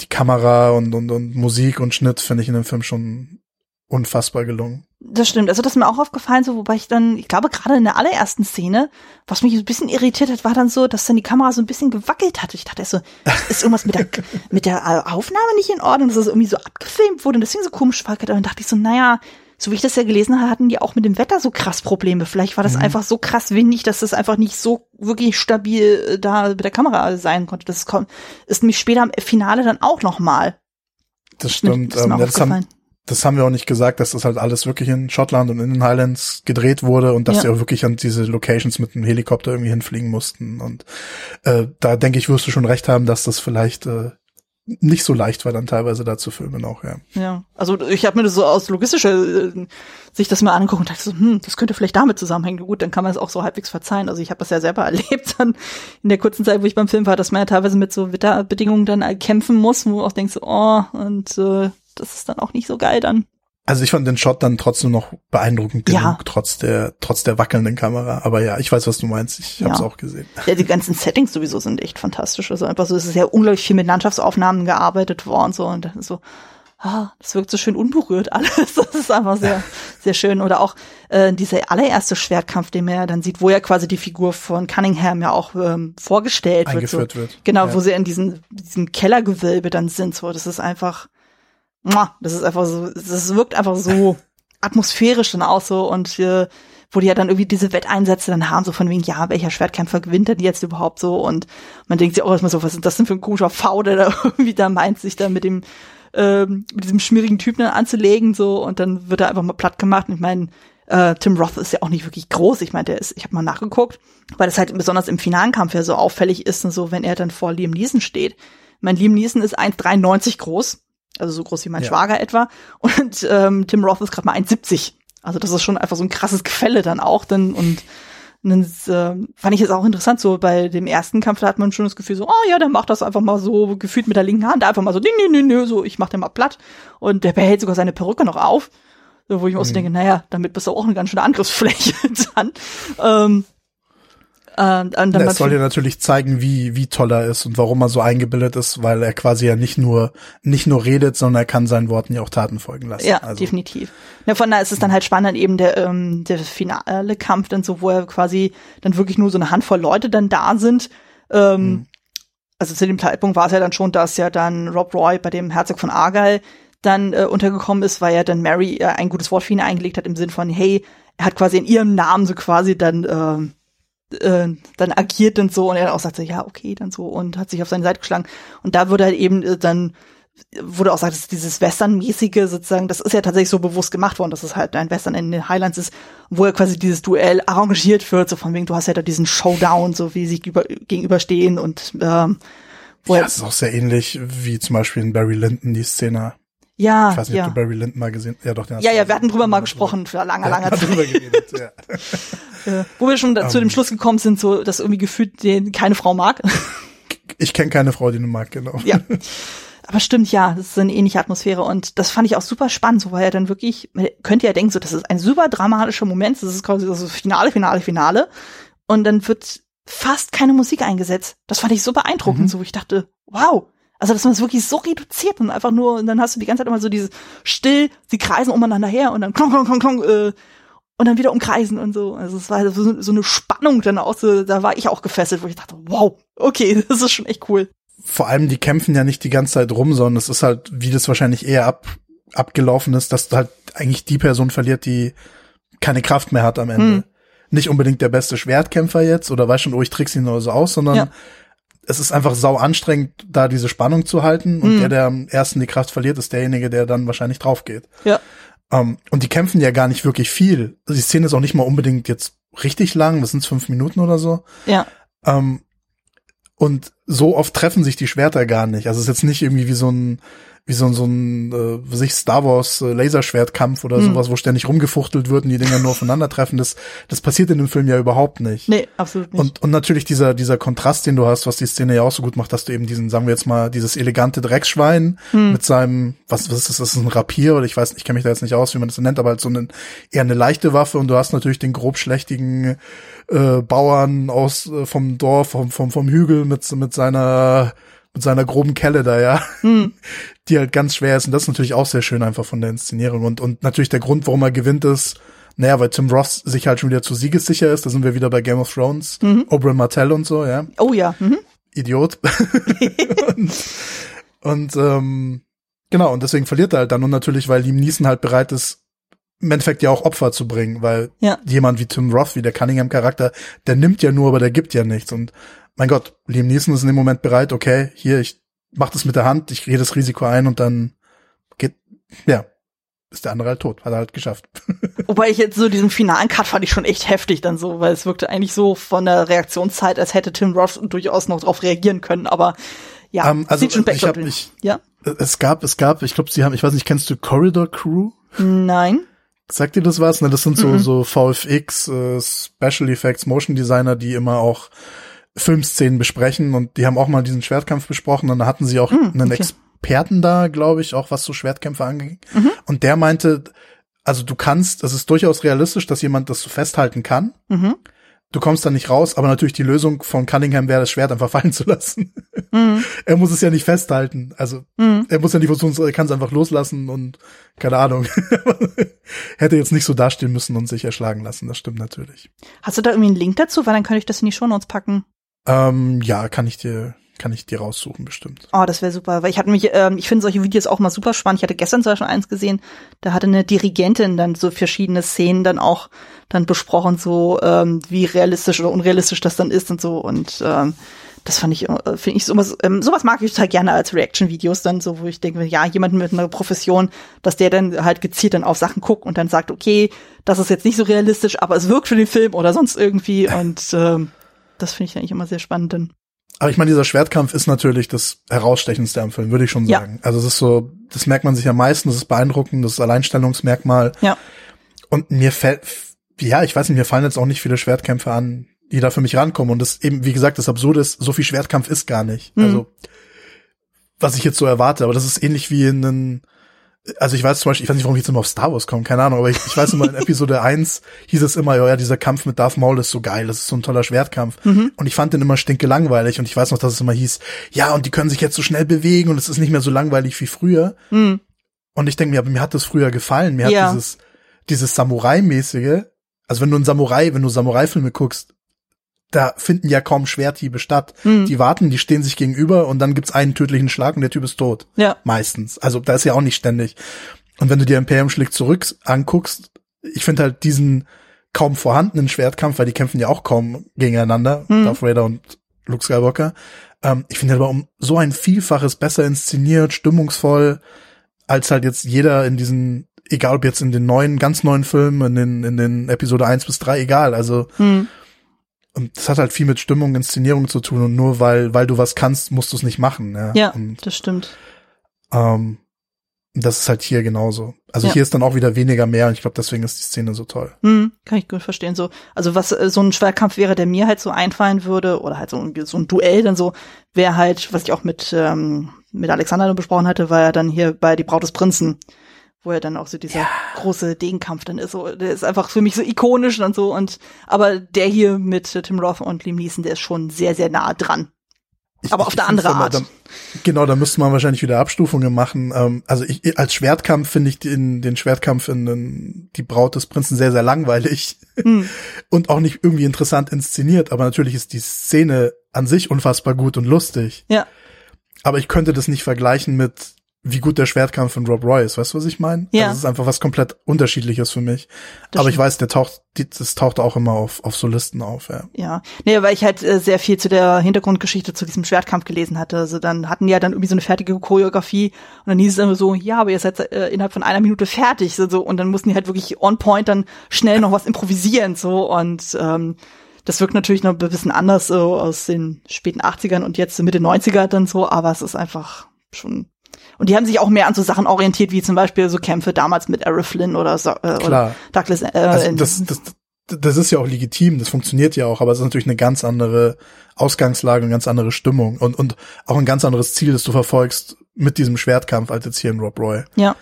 die Kamera und, und, und Musik und Schnitt finde ich in dem Film schon unfassbar gelungen. Das stimmt. Also das ist mir auch aufgefallen, so wobei ich dann, ich glaube gerade in der allerersten Szene, was mich ein bisschen irritiert hat, war dann so, dass dann die Kamera so ein bisschen gewackelt hat. Ich dachte so, ist irgendwas mit der mit der Aufnahme nicht in Ordnung, dass das irgendwie so abgefilmt wurde und deswegen so komisch wackelt. Und dann dachte ich so, naja, so wie ich das ja gelesen habe, hatten die auch mit dem Wetter so krass Probleme. Vielleicht war das mhm. einfach so krass windig, dass das einfach nicht so wirklich stabil äh, da mit der Kamera sein konnte. Das kommt, ist nämlich später im Finale dann auch noch mal. Das stimmt. Das, ähm, das, haben, das haben wir auch nicht gesagt, dass das halt alles wirklich in Schottland und in den Highlands gedreht wurde und dass ja. sie auch wirklich an diese Locations mit dem Helikopter irgendwie hinfliegen mussten. Und äh, da denke ich, wirst du schon recht haben, dass das vielleicht äh, nicht so leicht war, dann teilweise da zu filmen auch, ja. Ja, also ich habe mir das so aus logistischer äh, Sicht das mal angeguckt und dachte so, hm, das könnte vielleicht damit zusammenhängen. Gut, dann kann man es auch so halbwegs verzeihen. Also ich habe das ja selber erlebt dann in der kurzen Zeit, wo ich beim Film war, dass man ja teilweise mit so Wetterbedingungen dann kämpfen muss, wo du auch denkst, oh, und äh, das ist dann auch nicht so geil dann. Also ich fand den Shot dann trotzdem noch beeindruckend genug, Ja. trotz der, trotz der wackelnden Kamera. Aber ja, ich weiß, was du meinst. Ich Ja. hab's auch gesehen. Ja, die ganzen Settings sowieso sind echt fantastisch. Also einfach so, es ist ja unglaublich viel mit Landschaftsaufnahmen gearbeitet worden so und so, ah, das wirkt so schön unberührt alles. Das ist einfach sehr, sehr schön. Oder auch äh, dieser allererste Schwertkampf, den man ja dann sieht, wo ja quasi die Figur von Cunningham ja auch ähm, vorgestellt wird. Eingeführt so. wird. Genau, Ja. wo sie in diesem, diesem Kellergewölbe dann sind. So, das ist einfach, das ist einfach so, das wirkt einfach so atmosphärisch dann auch so und äh, wo die ja dann irgendwie diese Wetteinsätze dann haben, so von wegen, ja, welcher Schwertkämpfer gewinnt denn jetzt überhaupt so? Und man denkt sich auch erstmal so, was ist das denn für ein komischer V, der da irgendwie da meint, sich da mit dem, ähm, mit diesem schmierigen Typen dann anzulegen, so, und dann wird er einfach mal platt gemacht. Und ich meine, äh, Tim Roth ist ja auch nicht wirklich groß. Ich meine, der ist, ich habe mal nachgeguckt, weil das halt besonders im finalen Kampf ja so auffällig ist und so, wenn er dann vor Liam Neeson steht. Mein Liam Neeson ist 1,93 groß, also so groß wie mein Ja. Schwager etwa. Und ähm, Tim Roth ist gerade mal 1,70. Also das ist schon einfach so ein krasses Gefälle dann auch. Dann, und dann äh, fand ich es auch interessant, so bei dem ersten Kampf, da hat man schon das Gefühl so, oh ja, der macht das einfach mal so gefühlt mit der linken Hand, einfach mal so, nö, nö, nö, nö, so, ich mach den mal platt. Und der behält sogar seine Perücke noch auf. So, wo ich mir auch so denke, naja, damit bist du auch eine ganz schöne Angriffsfläche dann. Ähm, äh, und dann Das soll dir natürlich zeigen, wie, wie toll er ist und warum er so eingebildet ist, weil er quasi ja nicht nur, nicht nur redet, sondern er kann seinen Worten ja auch Taten folgen lassen. Ja, also, definitiv. Ja, von daher ist es dann halt spannend, eben der, ähm, der finale Kampf dann so, wo er quasi dann wirklich nur so eine Handvoll Leute dann da sind. Ähm, Mhm. Also zu dem Zeitpunkt war es ja dann schon, dass ja dann Rob Roy bei dem Herzog von Argyle dann äh, untergekommen ist, weil ja dann Mary äh, ein gutes Wort für ihn eingelegt hat im Sinn von, hey, er hat quasi in ihrem Namen so quasi dann ähm, äh, dann agiert und so und er auch sagte, ja, okay, dann so und hat sich auf seine Seite geschlagen. Und da wurde halt eben äh, dann wurde auch gesagt, dass dieses Western-mäßige sozusagen, das ist ja tatsächlich so bewusst gemacht worden, dass es halt ein Western in den Highlands ist, wo ja quasi dieses Duell arrangiert wird, so von wegen, du hast ja da diesen Showdown, so wie sie über, gegenüberstehen und ähm, wo Ja, er, das ist auch sehr ähnlich wie zum Beispiel in Barry Lyndon, die Szene. ja, Ich weiß nicht, ja. ob du Barry Lyndon mal gesehen Ja, doch, den Ja, ja, wir hatten drüber mal gesprochen für lange, lange Zeit. drüber geredet, ja. Äh, Wo wir schon zu Ähm. dem Schluss gekommen sind, so, dass irgendwie gefühlt den keine Frau mag. Ich kenne keine Frau, die du mag, genau. Ja. Aber stimmt, ja, das ist eine ähnliche Atmosphäre und das fand ich auch super spannend, so weil er dann wirklich, man könnte ja denken, so, das ist ein super dramatischer Moment, das ist quasi das Finale, Finale, Finale und dann wird fast keine Musik eingesetzt. Das fand ich so beeindruckend, Mhm. so, wo ich dachte, wow, also dass man es wirklich so reduziert und einfach nur, und dann hast du die ganze Zeit immer so dieses still, sie kreisen umeinander her und dann klong, klong, klong, klong, äh, und dann wieder umkreisen und so. Also es war so, so eine Spannung dann auch so, da war ich auch gefesselt, wo ich dachte, wow, okay, das ist schon echt cool. Vor allem, die kämpfen ja nicht die ganze Zeit rum, sondern es ist halt, wie das wahrscheinlich eher ab, abgelaufen ist, dass halt eigentlich die Person verliert, die keine Kraft mehr hat am Ende. Hm. Nicht unbedingt der beste Schwertkämpfer jetzt oder weiß schon, oh, ich trick's ihn nur so aus, sondern Ja. es ist einfach sau anstrengend, da diese Spannung zu halten und Hm. der, der am ersten die Kraft verliert, ist derjenige, der dann wahrscheinlich drauf geht. Ja. Ähm, und die kämpfen ja gar nicht wirklich viel. Die Szene ist auch nicht mal unbedingt jetzt richtig lang, das sind fünf Minuten oder so. Ja. Ähm, und so oft treffen sich die Schwerter gar nicht. Also es ist jetzt nicht irgendwie wie so ein wie so ein, so ein äh, was weiß ich Star Wars äh, Laserschwertkampf oder Hm. sowas, wo ständig rumgefuchtelt wird und die Dinger nur aufeinandertreffen. Das das passiert in dem Film ja überhaupt nicht. Nee, absolut nicht. Und, und natürlich dieser, dieser Kontrast, den du hast, was die Szene ja auch so gut macht, dass du eben diesen, sagen wir jetzt mal, dieses elegante Drecksschwein Hm. mit seinem, was, was ist das, das ist ein Rapier oder ich weiß, ich kenne mich da jetzt nicht aus, wie man das nennt, aber halt so eine, eher eine leichte Waffe und du hast natürlich den grobschlächtigen äh, Bauern aus äh, vom Dorf, vom, vom, vom Hügel mit, mit seiner mit seiner groben Kelle da, ja, Hm. die halt ganz schwer ist und das ist natürlich auch sehr schön einfach von der Inszenierung und, und natürlich der Grund, warum er gewinnt ist, naja, weil Tim Ross sich halt schon wieder zu siegessicher ist, da sind wir wieder bei Game of Thrones, Mhm. Oberyn Martell und so, ja, Oh ja. Mhm. Idiot. und und ähm, genau, und deswegen verliert er halt dann und natürlich, weil Liam Neeson halt bereit ist, im Endeffekt ja auch Opfer zu bringen, weil Ja. jemand wie Tim Roth, wie der Cunningham-Charakter, der nimmt ja nur, aber der gibt ja nichts und mein Gott, Liam Neeson ist in dem Moment bereit, okay, hier, ich mach das mit der Hand, ich gehe das Risiko ein und dann geht, ja, ist der andere halt tot, hat er halt geschafft. Wobei ich jetzt so diesen finalen Cut fand ich schon echt heftig dann so, weil es wirkte eigentlich so von der Reaktionszeit, als hätte Tim Roth durchaus noch drauf reagieren können, aber ja, Ähm, also sieht schon ich besser hab mich, Ja? es gab, es gab, ich glaube, sie haben, ich weiß nicht, kennst du Corridor Crew? Nein? Sagt dir das was? Ne, das sind so, Mhm. so VFX, äh, Special Effects, Motion Designer, die immer auch Filmszenen besprechen und die haben auch mal diesen Schwertkampf besprochen und da hatten sie auch Mhm, einen okay. Ex Experten da, glaube ich, auch was so Schwertkämpfe anging. Mhm. Und der meinte, also du kannst, es ist durchaus realistisch, dass jemand das so festhalten kann. Mhm. Du kommst da nicht raus, aber natürlich die Lösung von Cunningham wäre, das Schwert einfach fallen zu lassen. Mhm. er muss es ja nicht festhalten. Also Mhm. er muss ja nicht versuchen, er kann es einfach loslassen und keine Ahnung. Hätte jetzt nicht so dastehen müssen und sich erschlagen lassen. Das stimmt natürlich. Hast du da irgendwie einen Link dazu? Weil dann könnte ich das in die Shownotes packen. Ähm, ja, kann ich dir, kann ich dir raussuchen bestimmt. Oh, das wäre super, weil ich hatte mich, ähm, ich finde solche Videos auch mal super spannend. Ich hatte gestern zum Beispiel eins gesehen, da hatte eine Dirigentin dann so verschiedene Szenen dann auch dann besprochen, so ähm, wie realistisch oder unrealistisch das dann ist und so. Und ähm, das fand ich, äh, finde ich sowas, ähm, sowas mag ich total gerne als Reaction-Videos dann so, wo ich denke, ja, jemanden mit einer Profession, dass der dann halt gezielt dann auf Sachen guckt und dann sagt, okay, das ist jetzt nicht so realistisch, aber es wirkt für den Film oder sonst irgendwie. Und ähm, das finde ich eigentlich immer sehr spannend. Dann. Aber ich meine, dieser Schwertkampf ist natürlich das herausstechendste am Film, würde ich schon Ja. sagen. Also es ist so, das merkt man sich am meisten, das ist beeindruckend, das ist Alleinstellungsmerkmal. Ja. Und mir fällt, ja, ich weiß nicht, mir fallen jetzt auch nicht viele Schwertkämpfe an, die da für mich rankommen. Und das eben, wie gesagt, das Absurde ist, so viel Schwertkampf ist gar nicht. Mhm. Also, was ich jetzt so erwarte, aber das ist ähnlich wie in einen, also ich weiß zum Beispiel, ich weiß nicht, warum ich jetzt immer auf Star Wars komme, keine Ahnung, aber ich, ich weiß immer, in Episode 1 hieß es immer, ja, ja, dieser Kampf mit Darth Maul ist so geil, das ist so ein toller Schwertkampf. Mhm. Und ich fand den immer stinke langweilig und ich weiß noch, dass es immer hieß, ja, und die können sich jetzt so schnell bewegen und es ist nicht mehr so langweilig wie früher. Mhm. Und ich denke mir, aber mir hat das früher gefallen. Mir Ja. hat dieses, dieses Samurai-mäßige, also wenn du einen Samurai, wenn du Samurai-Filme guckst, da finden ja kaum Schwerthiebe statt. Mhm. Die warten, die stehen sich gegenüber und dann gibt's einen tödlichen Schlag und der Typ ist tot. Ja. Meistens. Also da ist ja auch nicht ständig. Und wenn du dir Imperium schlägt zurück anguckst, ich finde halt diesen kaum vorhandenen Schwertkampf, weil die kämpfen ja auch kaum gegeneinander, Mhm. Darth Vader und Luke Skywalker. Ähm, ich finde aber um so ein Vielfaches besser inszeniert, stimmungsvoll, als halt jetzt jeder in diesen, egal ob jetzt in den neuen, ganz neuen Filmen, in den, in den Episode 1 bis 3, egal. Also, Mhm. Und das hat halt viel mit Stimmung, Inszenierung zu tun und nur weil, weil du was kannst, musst du es nicht machen. Ja, Ja, Und das stimmt. ähm, das ist halt hier genauso. Also Ja. hier ist dann auch wieder weniger mehr und ich glaube, deswegen ist die Szene so toll. Hm, kann ich gut verstehen. So, also was äh, so ein Schwerkampf wäre, der mir halt so einfallen würde, oder halt so ein, so ein Duell dann so, wäre halt, was ich auch mit, ähm, mit Alexander besprochen hatte, war ja dann hier bei Die Braut des Prinzen, wo er dann auch so dieser große Degenkampf dann ist. So, der ist einfach für mich so ikonisch und so. Und aber der hier mit Tim Roth und Liam Neeson, der ist schon sehr, sehr nah dran. Ich, Aber ich- auf eine find's andere Art. Dann, genau, da müsste man wahrscheinlich wieder Abstufungen machen. Ähm, also ich, als Schwertkampf finde ich den, den Schwertkampf in, in Die Braut des Prinzen sehr, sehr langweilig Hm. und auch nicht irgendwie interessant inszeniert. Aber natürlich ist die Szene an sich unfassbar gut und lustig. Ja. Aber ich könnte das nicht vergleichen mit wie gut der Schwertkampf von Rob Roy ist. Weißt du, was ich meine? Ja. Also es ist einfach was komplett unterschiedliches für mich. Das Aber ich weiß, der taucht, das taucht auch immer auf, auf so Listen auf, ja. Ja, nee, weil ich halt äh, sehr viel zu der Hintergrundgeschichte zu diesem Schwertkampf gelesen hatte. Also dann hatten die ja dann irgendwie so eine fertige Choreografie und dann hieß es immer so, ja, aber ihr seid äh, innerhalb von einer Minute fertig so, so und dann mussten die halt wirklich on point dann schnell noch was improvisieren so und ähm, das wirkt natürlich noch ein bisschen anders so aus den späten 80ern und jetzt Mitte 90er dann so, aber es ist einfach schon und die haben sich auch mehr an so Sachen orientiert, wie zum Beispiel so Kämpfe damals mit Errol Flynn oder, so, äh, oder. Douglas. Äh, Also das, das, das ist ja auch legitim, das funktioniert ja auch, aber es ist natürlich eine ganz andere Ausgangslage, eine ganz andere Stimmung und, und auch ein ganz anderes Ziel, das du verfolgst mit diesem Schwertkampf als jetzt hier in Rob Roy. ja.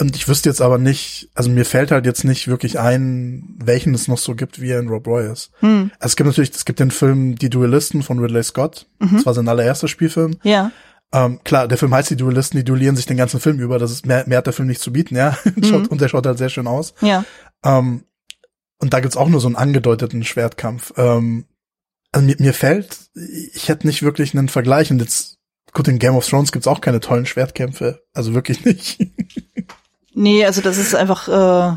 Und ich wüsste jetzt aber nicht, also mir fällt halt jetzt nicht wirklich ein, welchen es noch so gibt, wie er in Rob Roy ist. Hm. Also es gibt natürlich, es gibt den Film Die Duellisten von Ridley Scott. Mhm. Das war sein allererster Spielfilm. Ja. Ähm, klar, der Film heißt Die Duellisten, die duellieren sich den ganzen Film über. Das ist mehr, mehr hat der Film nicht zu bieten, ja. Schaut, und der schaut halt sehr schön aus. Ja. Ähm, und da gibt's auch nur so einen angedeuteten Schwertkampf. Ähm, also mir, mir fällt, ich hätte nicht wirklich einen Vergleich. Und jetzt, gut, in Game of Thrones gibt's auch keine tollen Schwertkämpfe. Also wirklich nicht. Nee, also das ist einfach, äh,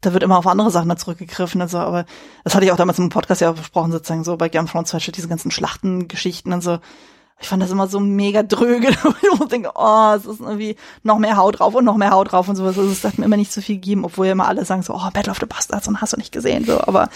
da wird immer auf andere Sachen da zurückgegriffen. Also, aber das hatte ich auch damals im Podcast ja besprochen, sozusagen so bei Game of Thrones, zum Beispiel diese ganzen Schlachtengeschichten und so. Ich fand das immer so mega dröge. Ich denke, oh, es ist irgendwie noch mehr Haut drauf und noch mehr Haut drauf und sowas. Also es hat mir immer nicht so viel gegeben, obwohl ja immer alle sagen so, oh, Battle of the Bastards und hast du nicht gesehen. So, aber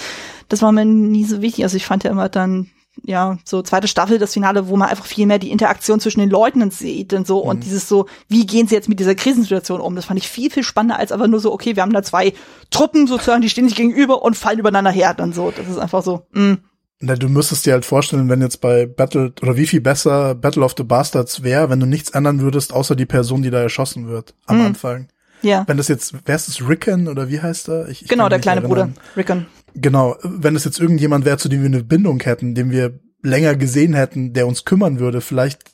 das war mir nie so wichtig. Also ich fand ja immer dann, ja, so zweite Staffel, das Finale, wo man einfach viel mehr die Interaktion zwischen den Leuten sieht und so und dieses so, wie gehen sie jetzt mit dieser Krisensituation um? Das fand ich viel, viel spannender als einfach nur so, okay, wir haben da zwei Truppen sozusagen, die stehen sich gegenüber und fallen übereinander her dann so. Das ist einfach so, mm, Na, du müsstest dir halt vorstellen, wenn jetzt bei Battle, oder wie viel besser Battle of the Bastards wäre, wenn du nichts ändern würdest, außer die Person, die da erschossen wird am Mhm. Anfang. Ja. Wenn das jetzt, wer ist das, Rickon oder wie heißt er? Ich, ich Genau, der kleine nicht Bruder, erinnern. Rickon. Genau, wenn es jetzt irgendjemand wäre, zu dem wir eine Bindung hätten, den wir länger gesehen hätten, der uns kümmern würde, vielleicht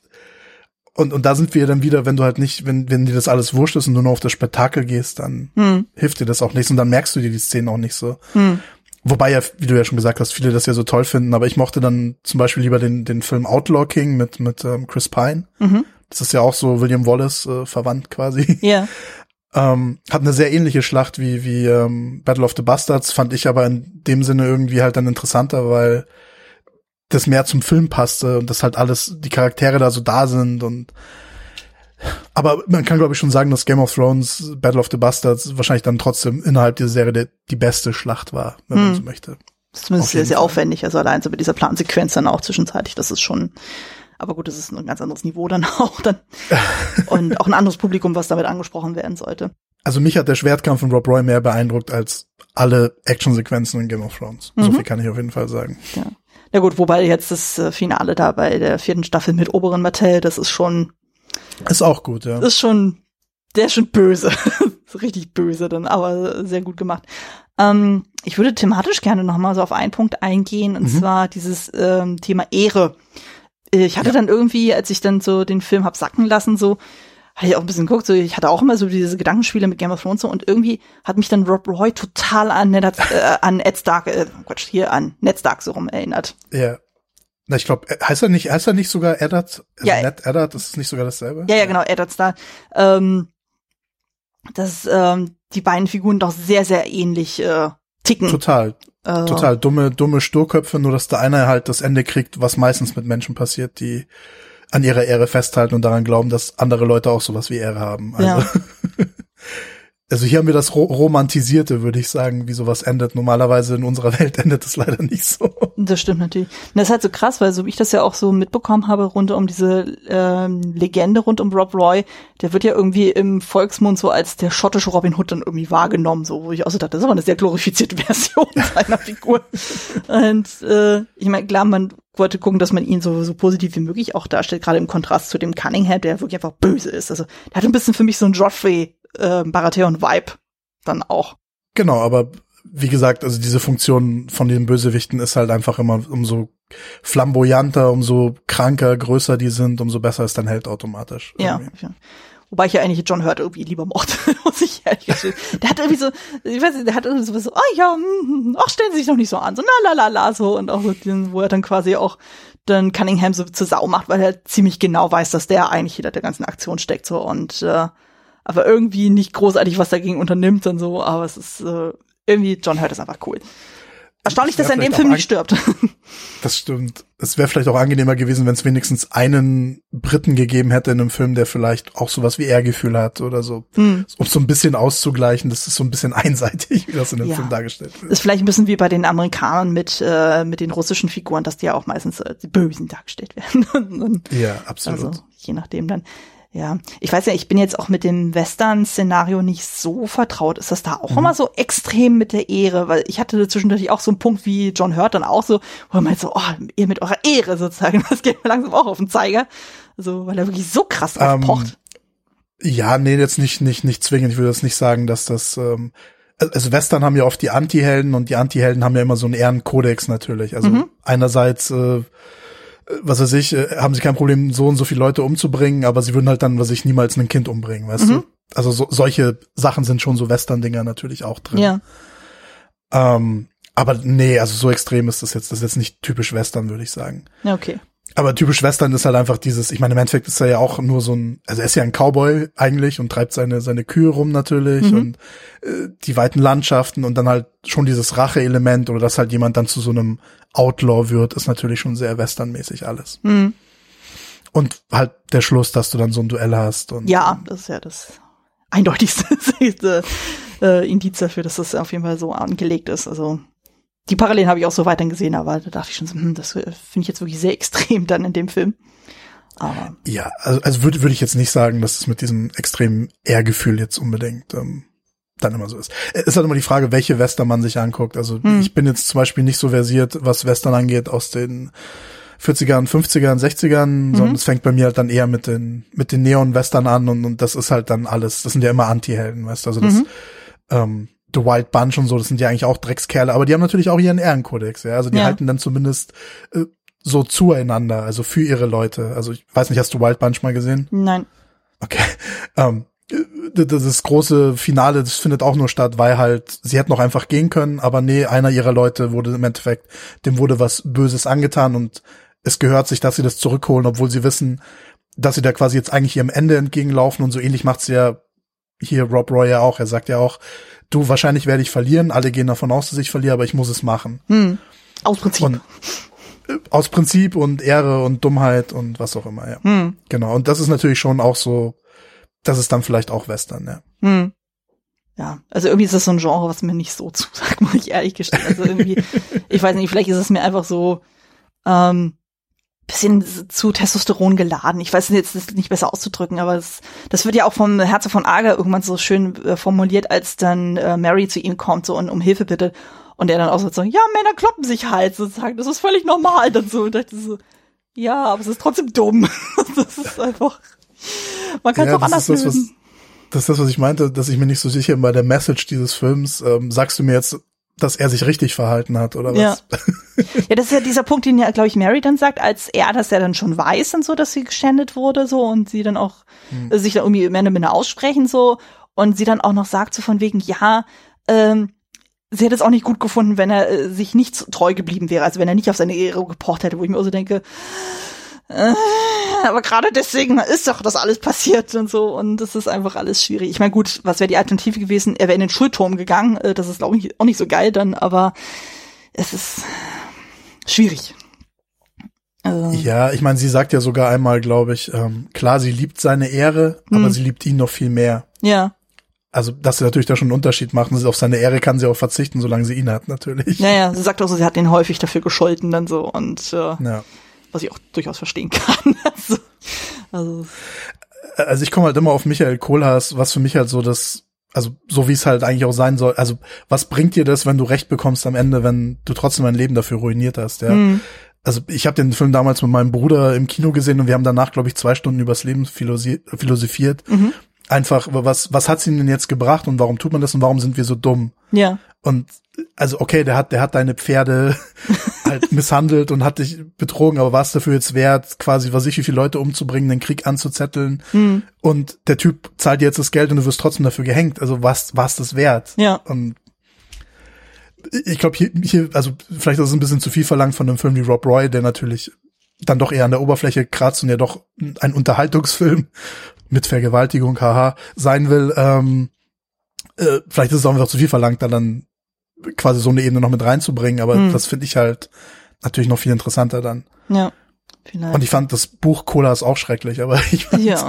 und, und da sind wir dann wieder, wenn du halt nicht, wenn, wenn dir das alles wurscht ist und du nur auf das Spektakel gehst, dann Hm. hilft dir das auch nichts und dann merkst du dir die Szenen auch nicht so. Hm. Wobei ja, wie du ja schon gesagt hast, viele das ja so toll finden, aber ich mochte dann zum Beispiel lieber den, den Film Outlaw King mit, mit ähm, Chris Pine. Mhm. Das ist ja auch so William Wallace äh, verwandt quasi. Ja. Ähm, hat eine sehr ähnliche Schlacht wie, wie ähm, Battle of the Bastards, fand ich aber in dem Sinne irgendwie halt dann interessanter, weil das mehr zum Film passte und das halt alles, die Charaktere da so da sind und aber man kann glaube ich schon sagen, dass Game of Thrones Battle of the Bastards wahrscheinlich dann trotzdem innerhalb dieser Serie der, die beste Schlacht war, wenn man Hm. so möchte. Das ist zumindest sehr, sehr Fall. aufwendig. Also allein so mit dieser Plansequenz dann auch zwischenzeitlich, das ist schon, aber gut, das ist ein ganz anderes Niveau dann auch dann. Und auch ein anderes Publikum, was damit angesprochen werden sollte. Also mich hat der Schwertkampf von Rob Roy mehr beeindruckt als alle Actionsequenzen in Game of Thrones. So Mhm. viel kann ich auf jeden Fall sagen. Ja. Ja gut, wobei jetzt das äh, Finale da bei der vierten Staffel mit Oberen Mattel, das ist schon, Ist auch gut, ja. ist schon, der ist schon böse. Ist Richtig böse dann, aber sehr gut gemacht. Ähm, ich würde thematisch gerne noch mal so auf einen Punkt eingehen, und Mhm. zwar dieses ähm, Thema Ehre. Ich hatte Ja. dann irgendwie, als ich dann so den Film hab sacken lassen, so, hatte ich auch ein bisschen geguckt, so, ich hatte auch immer so diese Gedankenspiele mit Game of Thrones so, und irgendwie hat mich dann Rob Roy total an, Ned, äh, an Ed Stark, äh, Quatsch, hier an Ned Stark so rum erinnert. Ja. Na, ich glaube, heißt er nicht, heißt er nicht sogar Eddard? Also Ja. Ned Eddard, ist es nicht sogar dasselbe? Ja, ja, genau, Eddard Stark. Ähm, dass ähm, die beiden Figuren doch sehr, sehr ähnlich äh, ticken. Total, Äh, total dumme, dumme Sturköpfe, nur dass der eine halt das Ende kriegt, was meistens mit Menschen passiert, die an ihrer Ehre festhalten und daran glauben, dass andere Leute auch sowas wie Ehre haben. Also, Ja. also hier haben wir das Ro Romantisierte, würde ich sagen, wie sowas endet. Normalerweise in unserer Welt endet es leider nicht so. Das stimmt natürlich. Und das ist halt so krass, weil so wie ich das ja auch so mitbekommen habe, rund um diese ähm, Legende rund um Rob Roy, der wird ja irgendwie im Volksmund so als der schottische Robin Hood dann irgendwie wahrgenommen, so wo ich auch so dachte, das ist aber eine sehr glorifizierte Version seiner Figur. Und äh, ich meine, klar, man wollte gucken, dass man ihn so, so positiv wie möglich auch darstellt, gerade im Kontrast zu dem Cunningham, der wirklich einfach böse ist. Also der hat ein bisschen für mich so ein Joffrey äh, Baratheon-Vibe dann auch. Genau, aber wie gesagt, also diese Funktion von den Bösewichten ist halt einfach immer umso flamboyanter, umso kranker, größer die sind, umso besser ist dein Held automatisch. Ja, ja. Wobei ich ja eigentlich John Hurt irgendwie lieber mochte, muss ich ehrlich gestehen. Der hat irgendwie so, ich weiß nicht, der hat irgendwie so, so ah ja, hm, hm, ach, stellen Sie sich doch nicht so an, so na la la la so und auch so, den, wo er dann quasi auch dann Cunningham so zur Sau macht, weil er ziemlich genau weiß, dass der eigentlich hinter der ganzen Aktion steckt so und äh, aber irgendwie nicht großartig was dagegen unternimmt dann so, aber es ist äh, irgendwie John Hurt ist einfach cool. Erstaunlich, dass er in dem Film nicht stirbt. Das stimmt. Es wäre vielleicht auch angenehmer gewesen, wenn es wenigstens einen Briten gegeben hätte in einem Film, der vielleicht auch sowas wie Ehrgefühl hat oder so. Hm. Um so ein bisschen auszugleichen, das ist so ein bisschen einseitig, wie das in dem Ja. Film dargestellt wird. Ist vielleicht ein bisschen wie bei den Amerikanern mit, äh, mit den russischen Figuren, dass die ja auch meistens äh, die Bösen dargestellt werden. Und- Ja, absolut. also je nachdem dann. Ja, ich weiß ja, ich bin jetzt auch mit dem Western-Szenario nicht so vertraut. Ist das da auch immer so extrem mit der Ehre? Weil ich hatte zwischendurch auch so einen Punkt wie John Hurt dann auch so, wo er meint so, oh, ihr mit eurer Ehre sozusagen, das geht mir langsam auch auf den Zeiger. Also, weil er wirklich so krass drauf Ähm, pocht. Ja, nee, jetzt nicht, nicht, nicht zwingend. Ich würde jetzt nicht sagen, dass das, ähm, also Western haben ja oft die Anti-Helden und die Anti-Helden haben ja immer so einen Ehrenkodex natürlich. Also Mhm. einerseits, äh, was weiß ich, äh, haben sie kein Problem, so und so viele Leute umzubringen, aber sie würden halt dann, was ich, niemals ein Kind umbringen, weißt Mhm. du? Also so, solche Sachen sind schon so Western-Dinger natürlich auch drin. Ja. Ähm, aber nee, also so extrem ist das jetzt, das ist jetzt nicht typisch Western, würde ich sagen. Ja, okay. Aber typisch Western ist halt einfach dieses, ich meine, im Endeffekt ist er ja auch nur so ein, also er ist ja ein Cowboy eigentlich und treibt seine, seine Kühe rum natürlich Mhm. und äh, die weiten Landschaften und dann halt schon dieses Rache-Element oder dass halt jemand dann zu so einem Outlaw wird, ist natürlich schon sehr westernmäßig alles. Hm. Und halt der Schluss, dass du dann so ein Duell hast und Ja, das ist ja das eindeutigste äh, Indiz dafür, dass das auf jeden Fall so angelegt ist. Also die Parallelen habe ich auch so weiterhin gesehen, aber da dachte ich schon so, hm, das äh, finde ich jetzt wirklich sehr extrem dann in dem Film. Aber Ja, also, also würde würde ich jetzt nicht sagen, dass es mit diesem extremen Ehrgefühl jetzt unbedingt ähm, dann immer so ist. Es ist halt immer die Frage, welche Western man sich anguckt. Also hm. ich bin jetzt zum Beispiel nicht so versiert, was Western angeht, aus den 40ern, 50ern, 60ern, mhm. sondern es fängt bei mir halt dann eher mit den, mit den Neon-Western an und, und das ist halt dann alles, das sind ja immer Anti-Helden, weißt du, also das, mhm. ähm, The Wild Bunch und so, das sind ja eigentlich auch Dreckskerle, aber die haben natürlich auch ihren Ehrenkodex, ja, also die ja. halten dann zumindest äh, so zueinander, also für ihre Leute. Also ich weiß nicht, hast du Wild Bunch mal gesehen? Nein. Okay. Ähm, das große Finale, das findet auch nur statt, weil halt, sie hätten noch einfach gehen können, aber nee, einer ihrer Leute wurde im Endeffekt, dem wurde was Böses angetan und es gehört sich, dass sie das zurückholen, obwohl sie wissen, dass sie da quasi jetzt eigentlich ihrem Ende entgegenlaufen und so ähnlich macht's ja hier Rob Roy ja auch. Er sagt ja auch, du, wahrscheinlich werde ich verlieren, alle gehen davon aus, dass ich verliere, aber ich muss es machen. Hm. Aus Prinzip. Und, äh, aus Prinzip und Ehre und Dummheit und was auch immer, ja. Hm. Genau. Und das ist natürlich schon auch so, das ist dann vielleicht auch Western, ja. Hm. Ja, also irgendwie ist das so ein Genre, was mir nicht so zusagt, muss ich ehrlich gestehen. Also irgendwie, ich weiß nicht, vielleicht ist es mir einfach so ähm, bisschen zu Testosteron geladen. Ich weiß jetzt das nicht besser auszudrücken, aber das, das wird ja auch vom Herzog von Ager irgendwann so schön äh, formuliert, als dann äh, Mary zu ihm kommt so und um Hilfe bittet und er dann auch so, ja, Männer kloppen sich halt sozusagen, das ist völlig normal dann so. Und dachte so, ja, aber es ist trotzdem dumm. das ist einfach man kann es ja, auch anders ist das, was, das ist das, was ich meinte, dass ich mir nicht so sicher bin bei der Message dieses Films. Ähm, sagst du mir jetzt, dass er sich richtig verhalten hat, oder was? Ja. ja, das ist ja dieser Punkt, den ja, glaube ich, Mary dann sagt, als er das ja dann schon weiß und so, dass sie geschändet wurde, so, und sie dann auch hm. äh, sich dann irgendwie mehr oder minder aussprechen, so, und sie dann auch noch sagt, so von wegen, ja, ähm, sie hätte es auch nicht gut gefunden, wenn er äh, sich nicht treu geblieben wäre, also wenn er nicht auf seine Ehre gepocht hätte, wo ich mir so denke, äh, aber gerade deswegen ist doch das alles passiert und so und das ist einfach alles schwierig. Ich meine, gut, was wäre die Alternative gewesen? Er wäre in den Schulturm gegangen, äh, das ist glaube ich auch nicht so geil dann, aber es ist schwierig. Also. Ja, ich meine, sie sagt ja sogar einmal, glaube ich, ähm, klar, sie liebt seine Ehre, aber hm. sie liebt ihn noch viel mehr. Ja. Also, dass sie natürlich da schon einen Unterschied machen. Auf seine Ehre kann sie auch verzichten, solange sie ihn hat, natürlich. Naja, sie sagt auch so, sie hat ihn häufig dafür gescholten dann so und äh, ja was ich auch durchaus verstehen kann. also, also, also ich komme halt immer auf Michael Kohlhaas, was für mich halt so das, also so wie es halt eigentlich auch sein soll. Also was bringt dir das, wenn du Recht bekommst am Ende, wenn du trotzdem dein Leben dafür ruiniert hast, ja? Mhm. Also ich habe den Film damals mit meinem Bruder im Kino gesehen und wir haben danach, glaube ich, zwei Stunden übers Leben philosophiert. Mhm. Einfach, was, was hat's ihm denn jetzt gebracht und warum tut man das und warum sind wir so dumm? Ja. Und also okay, der hat, der hat deine Pferde halt misshandelt und hat dich betrogen, aber war es dafür jetzt wert, quasi, was ich, wie viele Leute umzubringen, den Krieg anzuzetteln hm. und der Typ zahlt dir jetzt das Geld und du wirst trotzdem dafür gehängt. Also was, was das wert? Ja. Und ich glaube hier, hier, also vielleicht ist es ein bisschen zu viel verlangt von einem Film wie Rob Roy, der natürlich dann doch eher an der Oberfläche kratzt und ja doch ein Unterhaltungsfilm mit Vergewaltigung, haha, sein will. Ähm, äh, vielleicht ist es auch einfach zu viel verlangt, da dann quasi so eine Ebene noch mit reinzubringen, aber hm. das finde ich halt natürlich noch viel interessanter dann. Ja. Vielleicht. Und ich fand das Buch Cola ist auch schrecklich, aber ich fand, ja.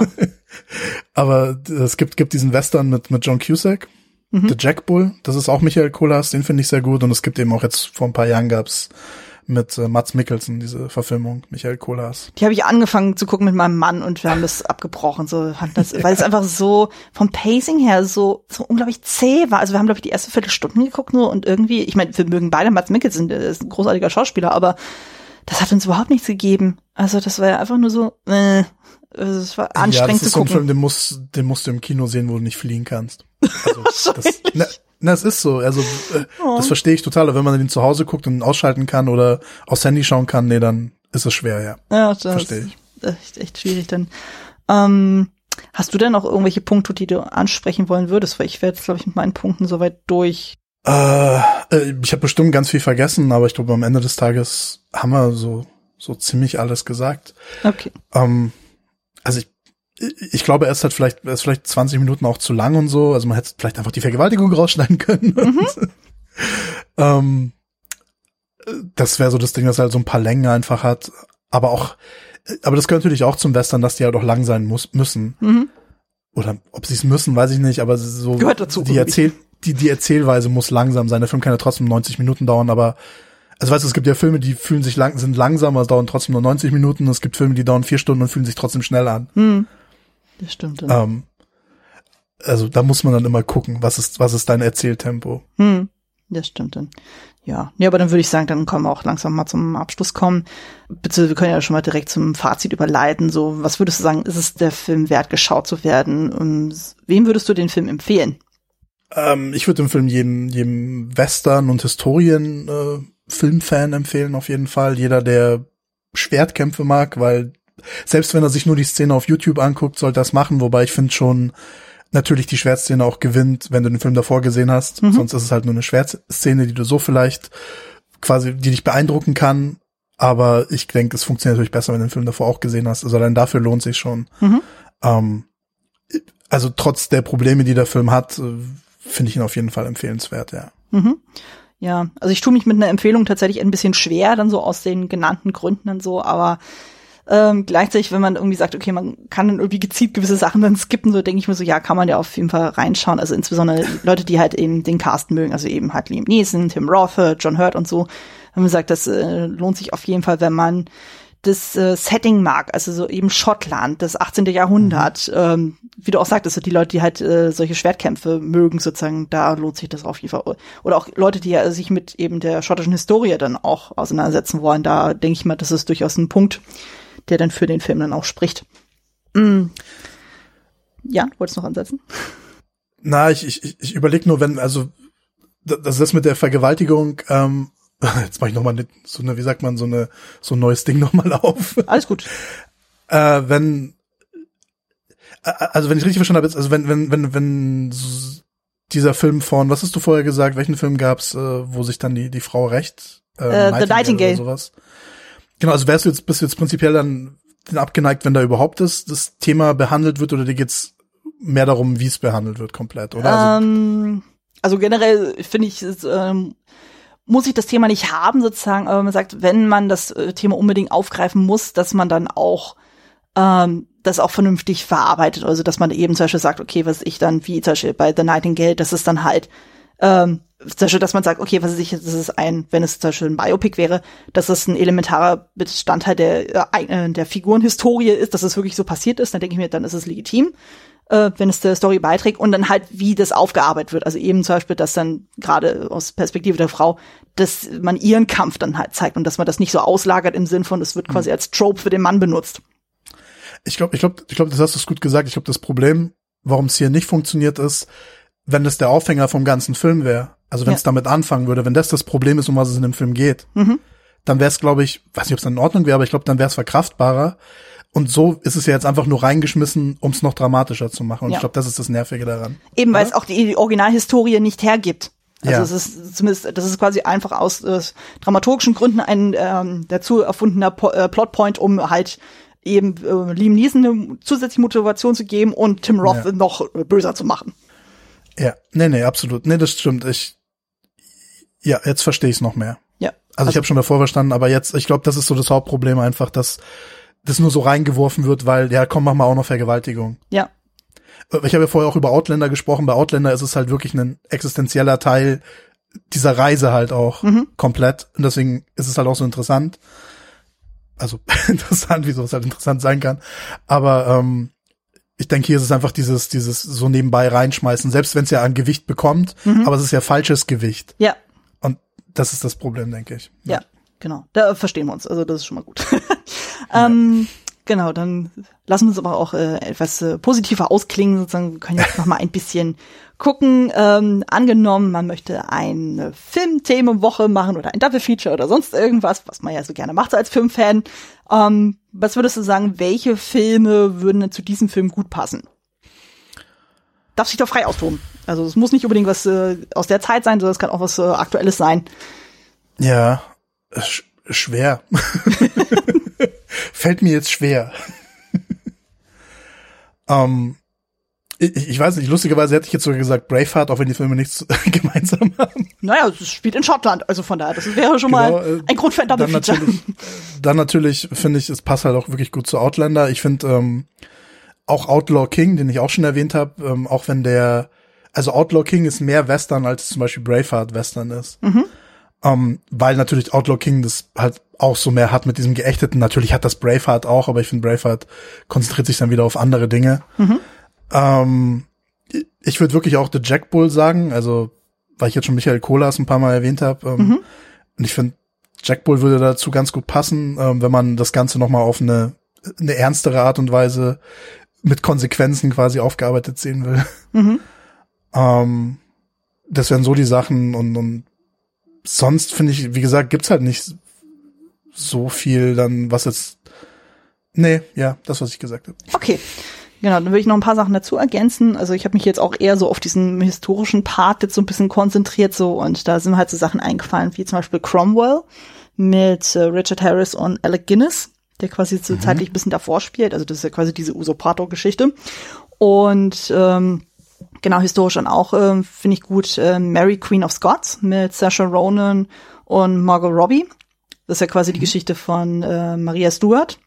aber es gibt gibt diesen Western mit mit John Cusack, mhm. The Jack Bull, das ist auch Michael Kolas, den finde ich sehr gut und es gibt eben auch jetzt vor ein paar Jahren gab's mit äh, Mats Mikkelsen, diese Verfilmung, Michael Kolas. Die habe ich angefangen zu gucken mit meinem Mann und wir haben das abgebrochen, so das, weil es einfach so vom Pacing her so so unglaublich zäh war. Also wir haben glaube ich die erste Viertelstunde geguckt nur und irgendwie, ich meine, wir mögen beide Mats Mikkelsen, der ist ein großartiger Schauspieler, aber das hat uns überhaupt nichts gegeben. Also das war ja einfach nur so, äh, also es war anstrengend ja, das ist zu gucken. So ein Film, den musst, den musst du im Kino sehen, wo du nicht fliehen kannst. Also, das, ne, na, es ist so. Also äh, oh. das verstehe ich total. Aber wenn man den zu Hause guckt und ausschalten kann oder aufs Handy schauen kann, nee, dann ist es schwer, ja. Ja, das verstehe ich. Echt, echt schwierig dann. Ähm, hast du denn noch irgendwelche Punkte, die du ansprechen wollen würdest? Weil ich werde jetzt, glaube ich, mit meinen Punkten soweit durch. Äh, äh ich habe bestimmt ganz viel vergessen, aber ich glaube, am Ende des Tages haben wir so so ziemlich alles gesagt. Okay. Ähm, also ich ich glaube, er ist halt vielleicht, er ist vielleicht 20 Minuten auch zu lang und so. Also man hätte vielleicht einfach die Vergewaltigung rausschneiden können. Mhm. ähm, das wäre so das Ding, dass er halt so ein paar Längen einfach hat. Aber auch, aber das gehört natürlich auch zum Western, dass die ja halt doch lang sein muss, müssen. Mhm. Oder ob sie es müssen, weiß ich nicht, aber so. Gehört dazu. Die, Erzähl, die, die Erzählweise muss langsam sein. Der Film kann ja trotzdem 90 Minuten dauern, aber also weißt du, es gibt ja Filme, die fühlen sich lang, sind langsamer, dauern trotzdem nur 90 Minuten. Es gibt Filme, die dauern vier Stunden und fühlen sich trotzdem schnell an. Mhm. Das stimmt. Ja. Ähm, also da muss man dann immer gucken, was ist, was ist dein Erzähltempo. Hm, das stimmt dann. Ja, ja, aber dann würde ich sagen, dann können wir auch langsam mal zum Abschluss kommen. Beziehungsweise wir können ja schon mal direkt zum Fazit überleiten. So, was würdest du sagen, ist es der Film wert, geschaut zu werden? Und wem würdest du den Film empfehlen? Ähm, ich würde den Film jedem, jedem Western- und Historien-Filmfan äh, empfehlen, auf jeden Fall. Jeder, der Schwertkämpfe mag, weil selbst wenn er sich nur die Szene auf YouTube anguckt, sollte das machen, wobei ich finde schon, natürlich die Schwertszene auch gewinnt, wenn du den Film davor gesehen hast. Mhm. Sonst ist es halt nur eine Schwertszene, die du so vielleicht quasi, die dich beeindrucken kann. Aber ich denke, es funktioniert natürlich besser, wenn du den Film davor auch gesehen hast. Also allein dafür lohnt sich schon. Mhm. Ähm, also trotz der Probleme, die der Film hat, äh, finde ich ihn auf jeden Fall empfehlenswert, ja. Mhm. Ja, also ich tue mich mit einer Empfehlung tatsächlich ein bisschen schwer, dann so aus den genannten Gründen und so, aber ähm, gleichzeitig, wenn man irgendwie sagt, okay, man kann dann irgendwie gezielt gewisse Sachen dann skippen, so denke ich mir so, ja, kann man ja auf jeden Fall reinschauen. Also insbesondere Leute, die halt eben den Cast mögen, also eben halt Liam Neeson, Tim Roth, John Hurt und so. Wenn man sagt, das äh, lohnt sich auf jeden Fall, wenn man das äh, Setting mag, also so eben Schottland, das 18. Jahrhundert, mhm. ähm, wie du auch sagtest, so die Leute, die halt äh, solche Schwertkämpfe mögen, sozusagen, da lohnt sich das auf jeden Fall. Oder auch Leute, die ja sich mit eben der schottischen Historie dann auch auseinandersetzen wollen, da denke ich mal, das ist durchaus ein Punkt, der dann für den Film dann auch spricht. Mm. Ja, wolltest du noch ansetzen? Na, ich, ich, ich überlege nur, wenn, also das ist mit der Vergewaltigung, ähm, jetzt mache ich nochmal so eine, wie sagt man, so eine, so ein neues Ding nochmal auf. Alles gut. äh, wenn, äh, also wenn ich richtig verstanden habe, also wenn, wenn, wenn, wenn dieser Film von, was hast du vorher gesagt, welchen Film gab's, äh, wo sich dann die, die Frau recht, äh, uh, Nightingale, The Nightingale. Oder sowas. Genau, also wärst du jetzt, bist du jetzt prinzipiell dann abgeneigt, wenn da überhaupt das, das Thema behandelt wird oder dir geht's mehr darum, wie es behandelt wird komplett, oder? Also, ähm, also generell finde ich, es, ähm, muss ich das Thema nicht haben, sozusagen, aber man sagt, wenn man das äh, Thema unbedingt aufgreifen muss, dass man dann auch ähm, das auch vernünftig verarbeitet. Also dass man eben zum Beispiel sagt, okay, was ich dann, wie zum Beispiel bei The Nightingale, das ist dann halt ähm, zum Beispiel, dass man sagt, okay, was weiß ich, das ist ein, wenn es zum Beispiel ein Biopic wäre, dass es ein elementarer Bestandteil der, äh, der Figurenhistorie ist, dass es wirklich so passiert ist, dann denke ich mir, dann ist es legitim, äh, wenn es der Story beiträgt und dann halt, wie das aufgearbeitet wird. Also eben zum Beispiel, dass dann gerade aus Perspektive der Frau, dass man ihren Kampf dann halt zeigt und dass man das nicht so auslagert im Sinn von, es wird quasi mhm. als Trope für den Mann benutzt. Ich glaube, ich glaube, ich glaube, das hast du gut gesagt. Ich glaube, das Problem, warum es hier nicht funktioniert, ist, wenn das der Aufhänger vom ganzen Film wäre, also wenn es ja. damit anfangen würde, wenn das das Problem ist, um was es in dem Film geht, mhm. dann wäre es, glaube ich, weiß nicht, ob es dann in Ordnung wäre, aber ich glaube, dann wäre es verkraftbarer. Und so ist es ja jetzt einfach nur reingeschmissen, um es noch dramatischer zu machen. Und ja. ich glaube, das ist das Nervige daran. Eben, weil es auch die, die Originalhistorie nicht hergibt. Also ja. es ist zumindest, das ist quasi einfach aus äh, dramaturgischen Gründen ein ähm, dazu erfundener po äh, Plotpoint, um halt eben äh, Liam Neeson eine zusätzliche Motivation zu geben und Tim Roth ja. noch böser zu machen. Ja, nee, nee, absolut. Nee, das stimmt. Ich, ja, jetzt verstehe ich es noch mehr. Ja. Also, also ich habe schon davor verstanden, aber jetzt, ich glaube, das ist so das Hauptproblem einfach, dass das nur so reingeworfen wird, weil, ja, komm, mach mal auch noch Vergewaltigung. Ja. Ich habe ja vorher auch über Outlander gesprochen. Bei Outlander ist es halt wirklich ein existenzieller Teil dieser Reise halt auch mhm. komplett. Und deswegen ist es halt auch so interessant. Also interessant, wie sowas halt interessant sein kann. Aber ähm, ich denke, hier ist es einfach dieses, dieses so nebenbei reinschmeißen, selbst wenn es ja an Gewicht bekommt, mhm. aber es ist ja falsches Gewicht. Ja. Und das ist das Problem, denke ich. Ja, ja genau. Da verstehen wir uns. Also das ist schon mal gut. ähm, genau, dann lassen wir uns aber auch äh, etwas äh, positiver ausklingen. Sozusagen, wir können jetzt noch mal ein bisschen gucken. Ähm, angenommen, man möchte eine Filmthemenwoche machen oder ein Double Feature oder sonst irgendwas, was man ja so gerne macht als Filmfan. Ähm, was würdest du sagen, welche Filme würden zu diesem Film gut passen? Darf sich doch frei austoben. Also es muss nicht unbedingt was äh, aus der Zeit sein, sondern es kann auch was äh, Aktuelles sein. Ja, sch schwer. Fällt mir jetzt schwer. ähm, ich, ich weiß nicht, lustigerweise hätte ich jetzt sogar gesagt Braveheart, auch wenn die Filme nichts gemeinsam haben. Naja, es spielt in Schottland, also von daher, das wäre schon genau, mal äh, ein Grund für ein Double dann natürlich, dann natürlich finde ich, es passt halt auch wirklich gut zu Outlander. Ich finde ähm, auch Outlaw King, den ich auch schon erwähnt habe, ähm, auch wenn der, also Outlaw King ist mehr Western, als zum Beispiel Braveheart Western ist. Mhm. Ähm, weil natürlich Outlaw King das halt auch so mehr hat mit diesem Geächteten. Natürlich hat das Braveheart auch, aber ich finde Braveheart konzentriert sich dann wieder auf andere Dinge. Mhm. Ähm, ich würde wirklich auch The Jack Bull sagen, also weil ich jetzt schon Michael Kolas ein paar Mal erwähnt habe. Ähm, mhm. Und ich finde, Jack Bull würde dazu ganz gut passen, ähm, wenn man das Ganze nochmal auf eine, eine ernstere Art und Weise mit Konsequenzen quasi aufgearbeitet sehen will. Mhm. ähm, das wären so die Sachen und, und sonst finde ich, wie gesagt, gibt's halt nicht so viel dann, was jetzt. Nee, ja, das, was ich gesagt habe. Okay. Genau, dann würde ich noch ein paar Sachen dazu ergänzen. Also ich habe mich jetzt auch eher so auf diesen historischen Part jetzt so ein bisschen konzentriert so und da sind mir halt so Sachen eingefallen, wie zum Beispiel Cromwell mit äh, Richard Harris und Alec Guinness, der quasi so mhm. zeitlich ein bisschen davor spielt. Also das ist ja quasi diese Usurpator-Geschichte. Und ähm, genau, historisch dann auch ähm, finde ich gut äh, Mary Queen of Scots mit Saoirse Ronan und Margot Robbie. Das ist ja quasi die mhm. Geschichte von äh, Maria Stuart.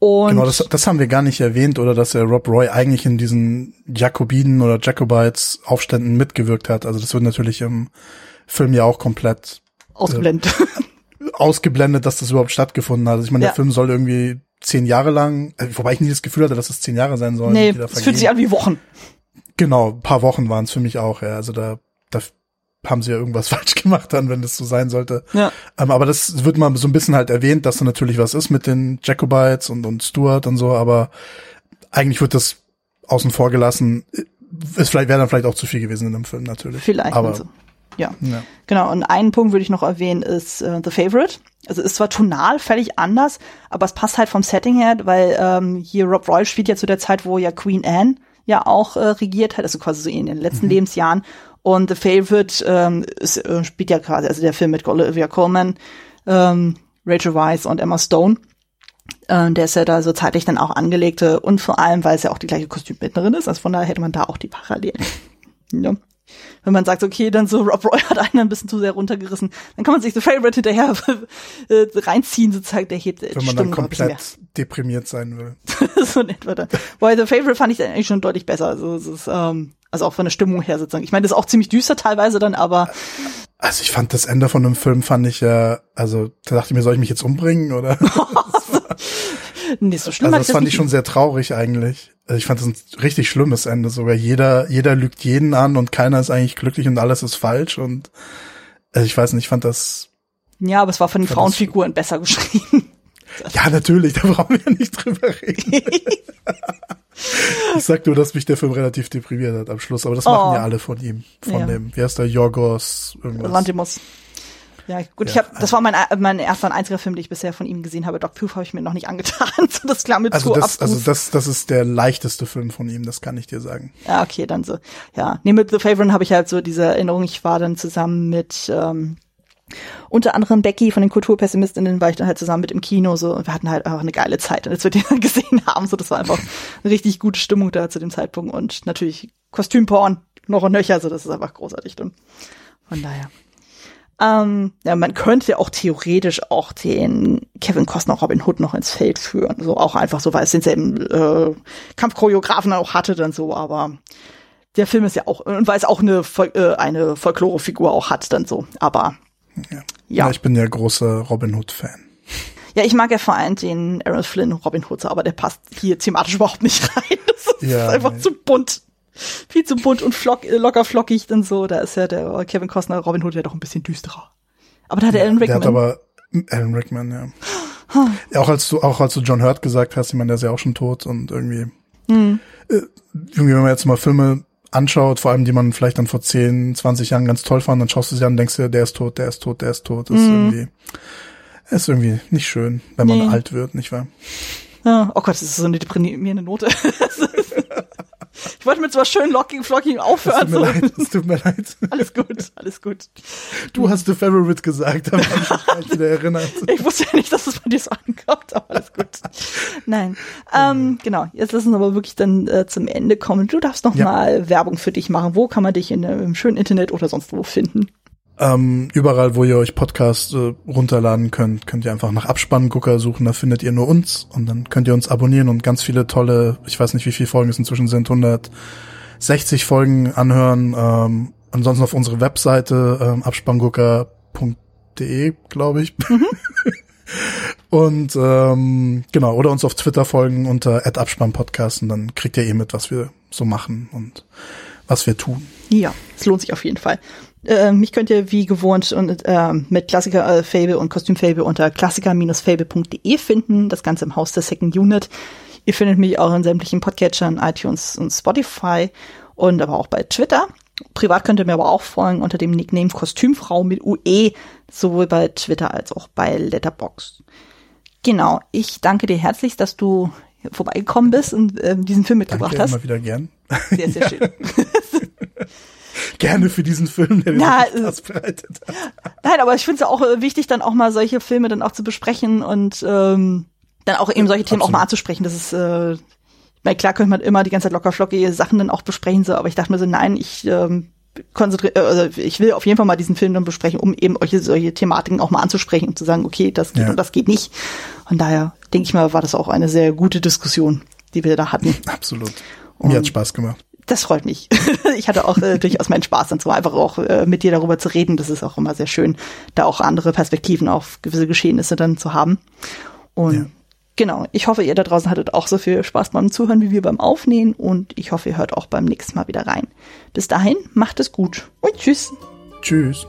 Und genau, das, das haben wir gar nicht erwähnt, oder dass er Rob Roy eigentlich in diesen Jakobinen oder Jacobites Aufständen mitgewirkt hat. Also das wird natürlich im Film ja auch komplett ausgeblendet. Äh, ausgeblendet, dass das überhaupt stattgefunden hat. Also ich meine, ja. der Film soll irgendwie zehn Jahre lang, äh, wobei ich nie das Gefühl hatte, dass es zehn Jahre sein sollen. Nee, es fühlt sich an wie Wochen. Genau, ein paar Wochen waren es für mich auch, ja. Also da, da haben sie ja irgendwas falsch gemacht dann, wenn das so sein sollte. Ja. Ähm, aber das wird mal so ein bisschen halt erwähnt, dass da natürlich was ist mit den Jacobites und, und Stuart und so, aber eigentlich wird das außen vor gelassen. Es vielleicht wäre dann vielleicht auch zu viel gewesen in dem Film natürlich. Vielleicht. Aber, also. ja. ja. Genau. Und einen Punkt würde ich noch erwähnen ist äh, The Favorite. Also ist zwar tonal völlig anders, aber es passt halt vom Setting her, weil ähm, hier Rob Roy spielt ja zu der Zeit, wo ja Queen Anne ja auch äh, regiert hat, also quasi so in den letzten mhm. Lebensjahren. Und The Favorite ähm, ist, äh, spielt ja quasi, also der Film mit Olivia Colman, ähm, Rachel Weisz und Emma Stone. Äh, der ist ja da so zeitlich dann auch angelegte und vor allem, weil es ja auch die gleiche Kostümbildnerin ist, also von daher hätte man da auch die Parallelen. ja wenn man sagt, okay, dann so Rob Roy hat einen ein bisschen zu sehr runtergerissen, dann kann man sich The Favorite hinterher äh, reinziehen, sozusagen, der hebt Wenn man dann komplett deprimiert sein will. so in etwa dann. Wobei The Favorite fand ich dann eigentlich schon deutlich besser. Also, es ist, ähm, also auch von der Stimmung her sozusagen. Ich meine, das ist auch ziemlich düster teilweise dann, aber. Also ich fand das Ende von dem Film fand ich ja, also da dachte ich mir, soll ich mich jetzt umbringen oder? nee, so schlimm. Also das, das fand ich schon sehr traurig eigentlich. Also ich fand das ein richtig schlimmes Ende. Sogar jeder, jeder lügt jeden an und keiner ist eigentlich glücklich und alles ist falsch und also ich weiß nicht, ich fand das. Ja, aber es war von den Frauenfiguren besser geschrieben. Ja, natürlich, da brauchen wir nicht drüber reden. ich sag nur, dass mich der Film relativ deprimiert hat am Schluss, aber das machen oh. ja alle von ihm. Von ja. dem, wie heißt der, Jorgos irgendwas. Lantimos. Ja, gut, ja, ich habe, das war mein, mein erster und einziger Film, den ich bisher von ihm gesehen habe. Dog Tooth habe ich mir noch nicht angetan. so das klar mit also zu das, Also das, das ist der leichteste Film von ihm, das kann ich dir sagen. Ja, okay, dann so. Ja, nee, mit The Favorite habe ich halt so diese Erinnerung. Ich war dann zusammen mit ähm, unter anderem Becky von den Kulturpessimistinnen war ich dann halt zusammen mit im Kino so und wir hatten halt einfach eine geile Zeit, als wir den gesehen haben. So, das war einfach eine richtig gute Stimmung da zu dem Zeitpunkt und natürlich Kostümporn noch und nöcher, so das ist einfach großartig. Und von daher. Ähm, ja, man könnte ja auch theoretisch auch den Kevin Costner Robin Hood noch ins Feld führen. So auch einfach so, weil es denselben äh, Kampfchoreografen auch hatte dann so, aber der Film ist ja auch, und weil es auch eine, äh, eine Folklore-Figur auch hat dann so, aber ja. ja. ja ich bin ja großer Robin Hood-Fan. Ja, ich mag ja vor allem den Aaron Flynn Robin Hood, aber der passt hier thematisch überhaupt nicht rein. Das ist ja, einfach nee. zu bunt viel zu bunt und flock, locker flockig und so. Da ist ja der Kevin Costner Robin Hood ja doch ein bisschen düsterer. Aber da hat ja, Alan Rickman. Der hat aber Alan Rickman, ja. ja. Auch als du, auch als du John Hurt gesagt hast, ich meine, der ist ja auch schon tot und irgendwie, äh, irgendwie, wenn man jetzt mal Filme anschaut, vor allem die man vielleicht dann vor 10, 20 Jahren ganz toll fand, dann schaust du sie an und denkst dir, der ist tot, der ist tot, der ist tot. Das mhm. ist irgendwie, ist irgendwie nicht schön, wenn man nee. alt wird, nicht wahr? Ja, oh Gott, das ist so eine deprimierende Note. Ich wollte mit so was schön locking, flocking aufhören. Es tut mir leid, es tut mir leid. Alles gut, alles gut. Du hast The Favorite gesagt, habe ich mich wieder erinnert. Ich wusste ja nicht, dass es bei dir so ankommt, aber alles gut. Nein, ähm, genau. Jetzt lassen wir aber wirklich dann äh, zum Ende kommen. Du darfst noch ja. mal Werbung für dich machen. Wo kann man dich in, äh, im schönen Internet oder sonst wo finden? Ähm, überall, wo ihr euch Podcast äh, runterladen könnt, könnt ihr einfach nach Abspanngucker suchen, da findet ihr nur uns und dann könnt ihr uns abonnieren und ganz viele tolle, ich weiß nicht, wie viele Folgen es inzwischen sind, 160 Folgen anhören. Ähm, ansonsten auf unsere Webseite ähm, abspanngucker.de, glaube ich. Mhm. und ähm, genau, oder uns auf Twitter folgen unter @abspannpodcast und dann kriegt ihr eh mit, was wir so machen und was wir tun. Ja, es lohnt sich auf jeden Fall. Äh, mich könnt ihr wie gewohnt und, äh, mit Klassiker äh, Fable und Kostüm Fable unter klassiker-fable.de finden, das Ganze im Haus der Second Unit. Ihr findet mich auch in sämtlichen Podcatchern, iTunes und Spotify und aber auch bei Twitter. Privat könnt ihr mir aber auch folgen unter dem Nickname Kostümfrau mit UE, sowohl bei Twitter als auch bei Letterboxd. Genau, ich danke dir herzlich, dass du vorbeigekommen bist und äh, diesen Film mitgebracht Danke, hast. immer wieder gern. Sehr, sehr schön. Gerne für diesen Film, der mir Ja, viel Spaß bereitet hat. Nein, aber ich finde es ja auch äh, wichtig, dann auch mal solche Filme dann auch zu besprechen und ähm, dann auch eben solche Themen auch Absolut. mal anzusprechen. Das ist, äh, na klar könnte man immer die ganze Zeit locker flockige Sachen dann auch besprechen, so, aber ich dachte mir so, nein, ich ähm, konzentriere, äh, also ich will auf jeden Fall mal diesen Film dann besprechen, um eben solche, solche Thematiken auch mal anzusprechen und zu sagen, okay, das geht Ja. und das geht nicht. Und daher denke ich mal, war das auch eine sehr gute Diskussion, die wir da hatten. Absolut. Und- Mir hat Spaß gemacht. Das freut mich. ich hatte auch äh, durchaus meinen Spaß dann so einfach auch äh, mit dir darüber zu reden. Das ist auch immer sehr schön, da auch andere Perspektiven auf gewisse Geschehnisse dann zu haben. Und Ja. genau, ich hoffe, ihr da draußen hattet auch so viel Spaß beim Zuhören wie wir beim Aufnehmen und ich hoffe, ihr hört auch beim nächsten Mal wieder rein. Bis dahin, macht es gut und tschüss. Tschüss.